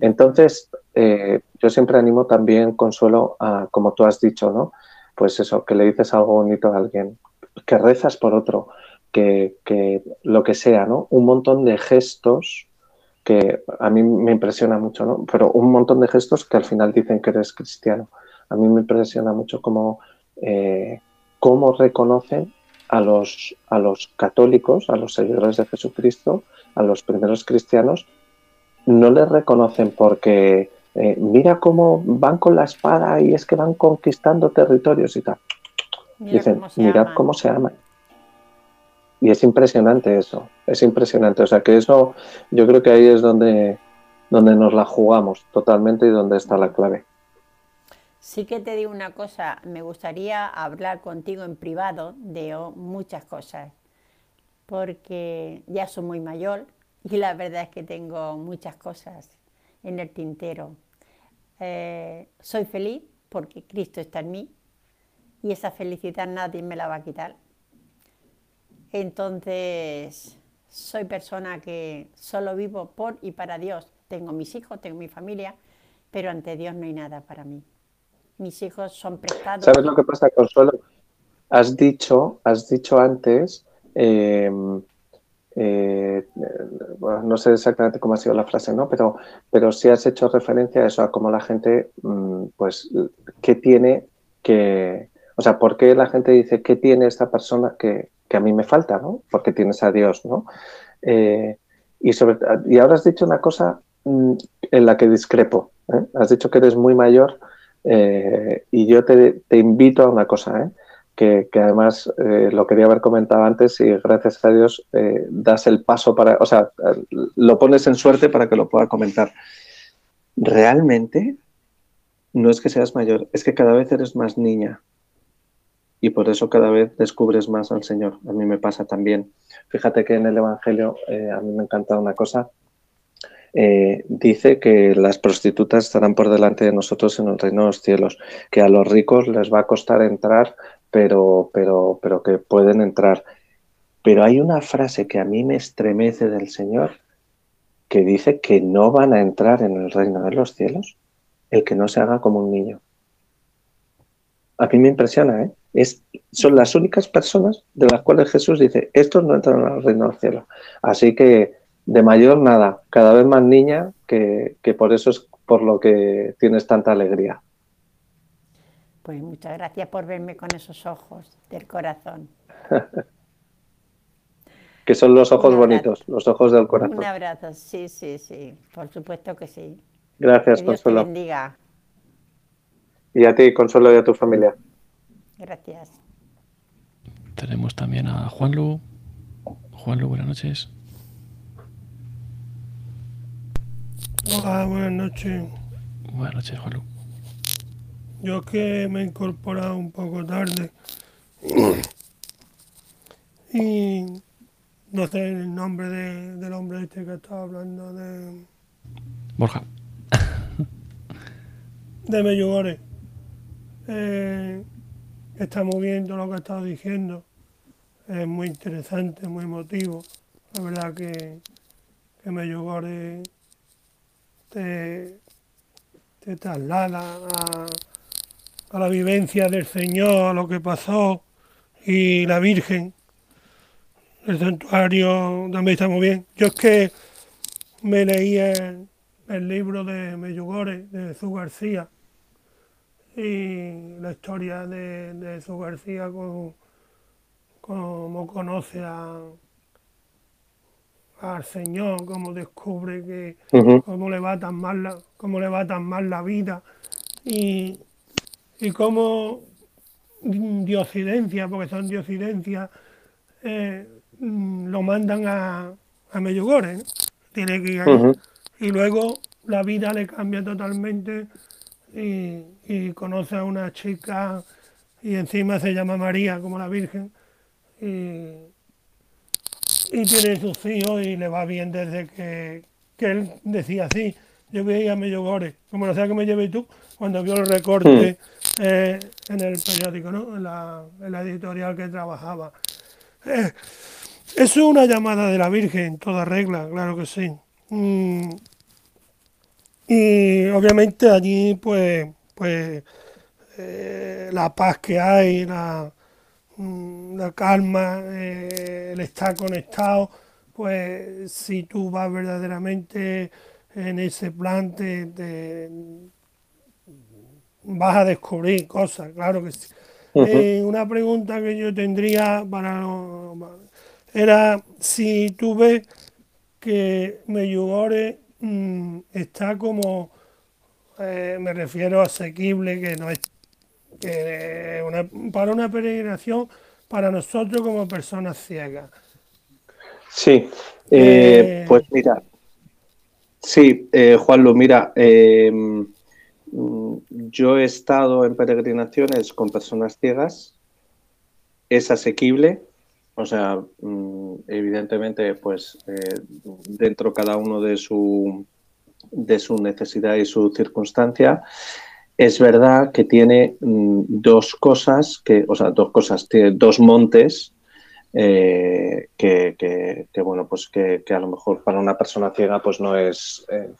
Entonces, eh, yo siempre animo también, Consuelo, a, como tú has dicho, ¿no? Pues eso, que le dices algo bonito a alguien, que rezas por otro, que, que lo que sea, ¿no? Un montón de gestos que a mí me impresiona mucho, ¿no? Pero un montón de gestos que al final dicen que eres cristiano. A mí me impresiona mucho cómo, eh, cómo reconocen a los, a los católicos, a los seguidores de Jesucristo, a los primeros cristianos, no les reconocen porque eh, mira cómo van con la espada y es que van conquistando territorios y tal. Dicen, mirad cómo se aman. Y es impresionante eso, es impresionante. O sea que eso, yo creo que ahí es donde, donde nos la jugamos totalmente y donde está la clave. Sí que te digo una cosa, me gustaría hablar contigo en privado de muchas cosas, porque ya soy muy mayor y la verdad es que tengo muchas cosas en el tintero. Eh, soy feliz porque Cristo está en mí y esa felicidad nadie me la va a quitar. Entonces, soy persona que solo vivo por y para Dios. Tengo mis hijos, tengo mi familia, pero ante Dios no hay nada para mí. Mis hijos son prestados. ¿Sabes lo que pasa, Consuelo? Has dicho, has dicho antes, em, eh, no sé exactamente cómo ha sido la frase, ¿no? Pero, pero sí has hecho referencia a eso, a cómo la gente, mm, pues, ¿qué tiene que, o sea, ¿por qué la gente dice, ¿qué tiene esta persona que, que a mí me falta, ¿no? Porque tienes a Dios, ¿no? Eh, y, sobre, y ahora has dicho una cosa mm, en la que discrepo. ¿eh? Has dicho que eres muy mayor eh, y yo te, invito a una cosa, que, además lo quería haber comentado antes y gracias a Dios das el paso para, o sea, lo pones en suerte para que lo pueda comentar. Realmente no es que seas mayor, es que cada vez eres más niña y por eso cada vez descubres más al Señor. A mí me pasa también. Fíjate que en el Evangelio eh, a mí me encanta una cosa. Eh, dice que las prostitutas estarán por delante de nosotros en el reino de los cielos, que a los ricos les va a costar entrar, pero, pero, pero que pueden entrar. Pero hay una frase que a mí me estremece del Señor, que dice que no van a entrar en el reino de los cielos el que no se haga como un niño. A mí me impresiona, ¿eh? son las únicas personas de las cuales Jesús dice, estos no entran al reino del cielo. Así que de mayor nada, cada vez más niña, que, por eso es por lo que tienes tanta alegría. Pues muchas gracias por verme con esos ojos del corazón. que son los ojos bonitos, los ojos del corazón. Un abrazo, sí, sí, sí, por supuesto que sí. Gracias, que Dios Consuelo. Te bendiga. Y a ti, Consuelo, y a tu familia. Gracias. Tenemos también a Juanlu. Juanlu, buenas noches. Hola, buenas noches. Buenas noches, Juanlu. Yo que me he incorporado un poco tarde Y no sé el nombre de- del hombre este que estaba hablando de, Borja. de Meyugore. Eh, está muy bien todo lo que ha estado diciendo. Es muy interesante, muy emotivo. La verdad que, que Meyugore te, te traslada a, a la vivencia del Señor, a lo que pasó, y la Virgen. El santuario también está muy bien. Yo es que me leí el, el libro de Meyugore, de Jesús García, y la historia de, de Jesús García, con, cómo conoce a, al Señor, cómo descubre que Ujú. cómo le va tan mal la, cómo le va tan mal la vida y, y cómo diocidencia, porque son diocidencias, eh, mm, lo mandan a, a Medjugorje, ¿no? tiene que ir ahí. Ujú. Y luego la vida le cambia totalmente y, y conoce a una chica y encima se llama María como la Virgen y, y tiene sus hijos y le va bien desde que, que él decía así, yo voy a ir a Medjugorje, como no sea que me lleve tú, cuando vio el recorte eh, en el periódico, ¿no? en, la, editorial que trabajaba. Eh, es una llamada de la Virgen, toda regla, claro que sí. Mm, y obviamente allí, pues, pues eh, la paz que hay, la, mm, la calma, eh, el estar conectado, pues si tú vas verdaderamente en ese plan, te, te- vas a descubrir cosas, claro que sí. Eh, una pregunta que yo tendría para era si tú ves que Meyugore mm, está como eh, me refiero asequible, que no es que una- para una peregrinación para nosotros como personas ciegas. Sí, Eh, pues mira, sí, Juanlu, mira, yo he estado en peregrinaciones con personas ciegas, es asequible, o sea, mm, evidentemente, pues eh, dentro cada uno de su, de su necesidad y su circunstancia. Es verdad que tiene mm, dos cosas, que, o sea, dos cosas, tiene dos montes eh, que, bueno, pues que, que a lo mejor para una persona ciega pues no es, eh,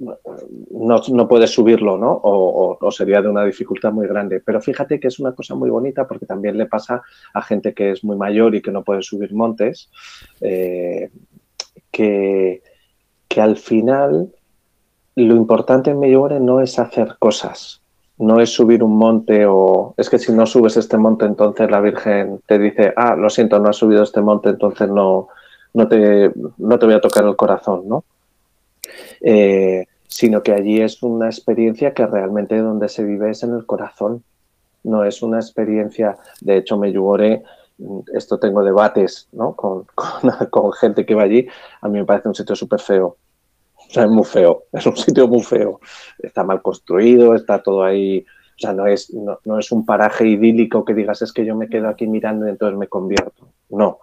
no, no puede subirlo, ¿no? O, o- o sería de una dificultad muy grande. Pero fíjate que es una cosa muy bonita porque también le pasa a gente que es muy mayor y que no puede subir montes, eh, que, que al final lo importante en Medjugorje no es hacer cosas, no es subir un monte o es que si no subes este monte entonces la Virgen te dice, ah, lo siento, no has subido este monte, entonces no, no, te, no te voy a tocar el corazón, ¿no? Eh, sino que allí es una experiencia que realmente donde se vive es en el corazón, no es una experiencia, de hecho Medjugorje, mm, esto tengo debates ¿no? con, con, con gente que va allí, a mí me parece un sitio súper feo, o sea, es muy feo, es un sitio muy feo. Está mal construido, está todo ahí. O sea, no es, no, no es un paraje idílico que digas es que yo me quedo aquí mirando y entonces me convierto. No.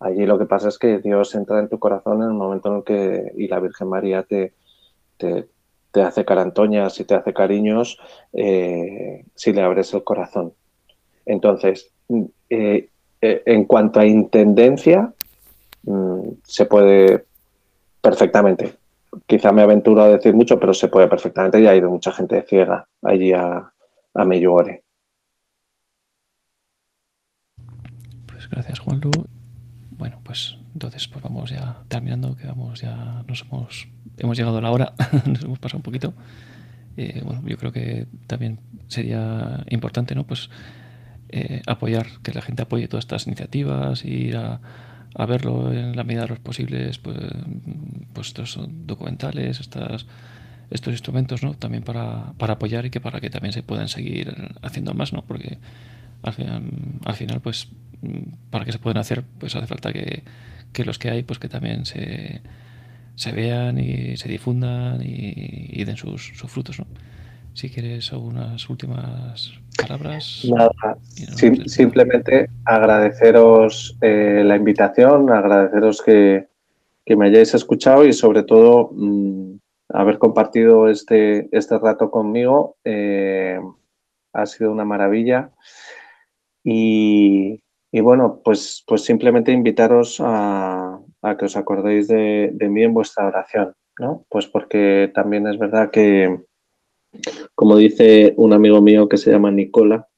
Allí lo que pasa es que Dios entra en tu corazón en el momento en el que y la Virgen María te, te, te hace carantoñas y te hace cariños eh, si le abres el corazón. Entonces, eh, eh, en cuanto a intendencia, mm, se puede perfectamente quizá me aventuro a decir mucho, pero se puede perfectamente y ha ido mucha gente ciega allí a, a. Pues gracias, Juanlu. Bueno, pues entonces pues vamos ya terminando, que vamos ya, nos hemos, hemos llegado a la hora, nos hemos pasado un poquito. Eh, bueno, yo creo que también sería importante, ¿no? Pues eh, apoyar, que la gente apoye todas estas iniciativas, ir a, a verlo en la medida de los posibles, pues, pues estos documentales, estas, estos instrumentos, ¿no? También para, para apoyar y que para que también se puedan seguir haciendo más, ¿no? Porque al final, al final pues para que se puedan hacer, pues hace falta que, que los que hay, pues que también se, se vean y se difundan y, y den sus, sus frutos, ¿no? si quieres algunas últimas palabras. Nada, simplemente agradeceros eh, la invitación, agradeceros que, me hayáis escuchado y sobre todo mm, haber compartido este, este rato conmigo. Eh, ha sido una maravilla. Y, bueno, pues, pues simplemente invitaros a, que os acordéis de, mí en vuestra oración, ¿no? Pues porque también es verdad que, como dice un amigo mío que se llama Nicola,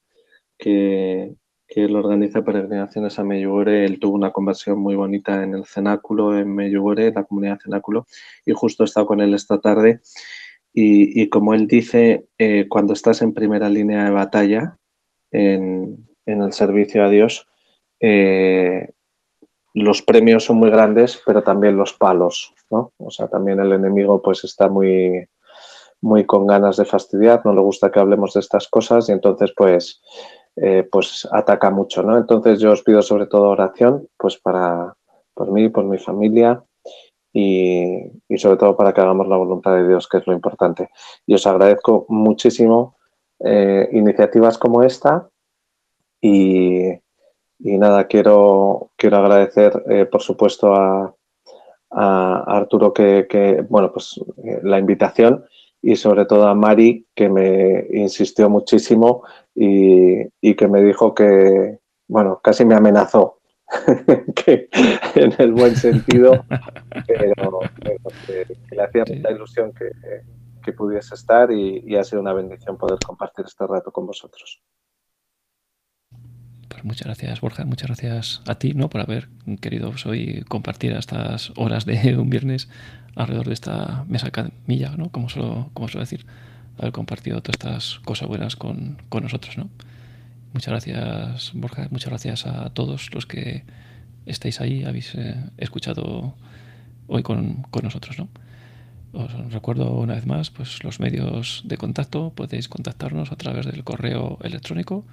que, que él organiza peregrinaciones a Meyugore, él tuvo una conversión muy bonita en el cenáculo en Meyugore, la comunidad cenáculo, y justo he estado con él esta tarde. Y, como él dice, eh, cuando estás en primera línea de batalla, en, el servicio a Dios, eh, los premios son muy grandes, pero también los palos, ¿no? O sea, también el enemigo pues está muy, muy con ganas de fastidiar, no le gusta que hablemos de estas cosas y entonces pues, eh, pues ataca mucho, ¿no? Entonces yo os pido sobre todo oración, pues para, por mí, por mi familia y, sobre todo para que hagamos la voluntad de Dios, que es lo importante. Y os agradezco muchísimo eh, iniciativas como esta y, y, nada, quiero, quiero agradecer eh, por supuesto a, a Arturo que, que, bueno, pues la invitación y sobre todo a Mari, que me insistió muchísimo y, que me dijo que, bueno, casi me amenazó, que en el buen sentido, pero, que, le hacía mucha ilusión que, pudiese estar y, y ha sido una bendición poder compartir este rato con vosotros. Pues muchas gracias, Borja. Muchas gracias a ti ¿no? por haber querido hoy compartir estas horas de un viernes alrededor de esta mesa camilla, ¿no? como, suelo, como suelo decir, haber compartido todas estas cosas buenas con, nosotros. ¿no? Muchas gracias, Borja. Muchas gracias a todos los que estáis ahí, habéis eh, escuchado hoy con, nosotros. ¿no? Os recuerdo una vez más pues, los medios de contacto. Podéis contactarnos a través del correo electrónico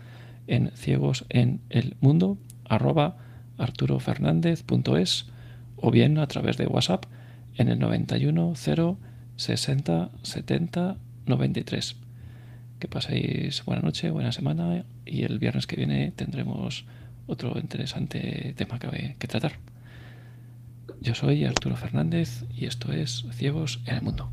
en ciegos en el mundo arroba arturofernandez.es o bien a través de WhatsApp en el 91 0 60 70 93. Que paséis buena noche, buena semana y el viernes que viene tendremos otro interesante tema que, que tratar. Yo soy Arturo Fernández y esto es Ciegos en el Mundo.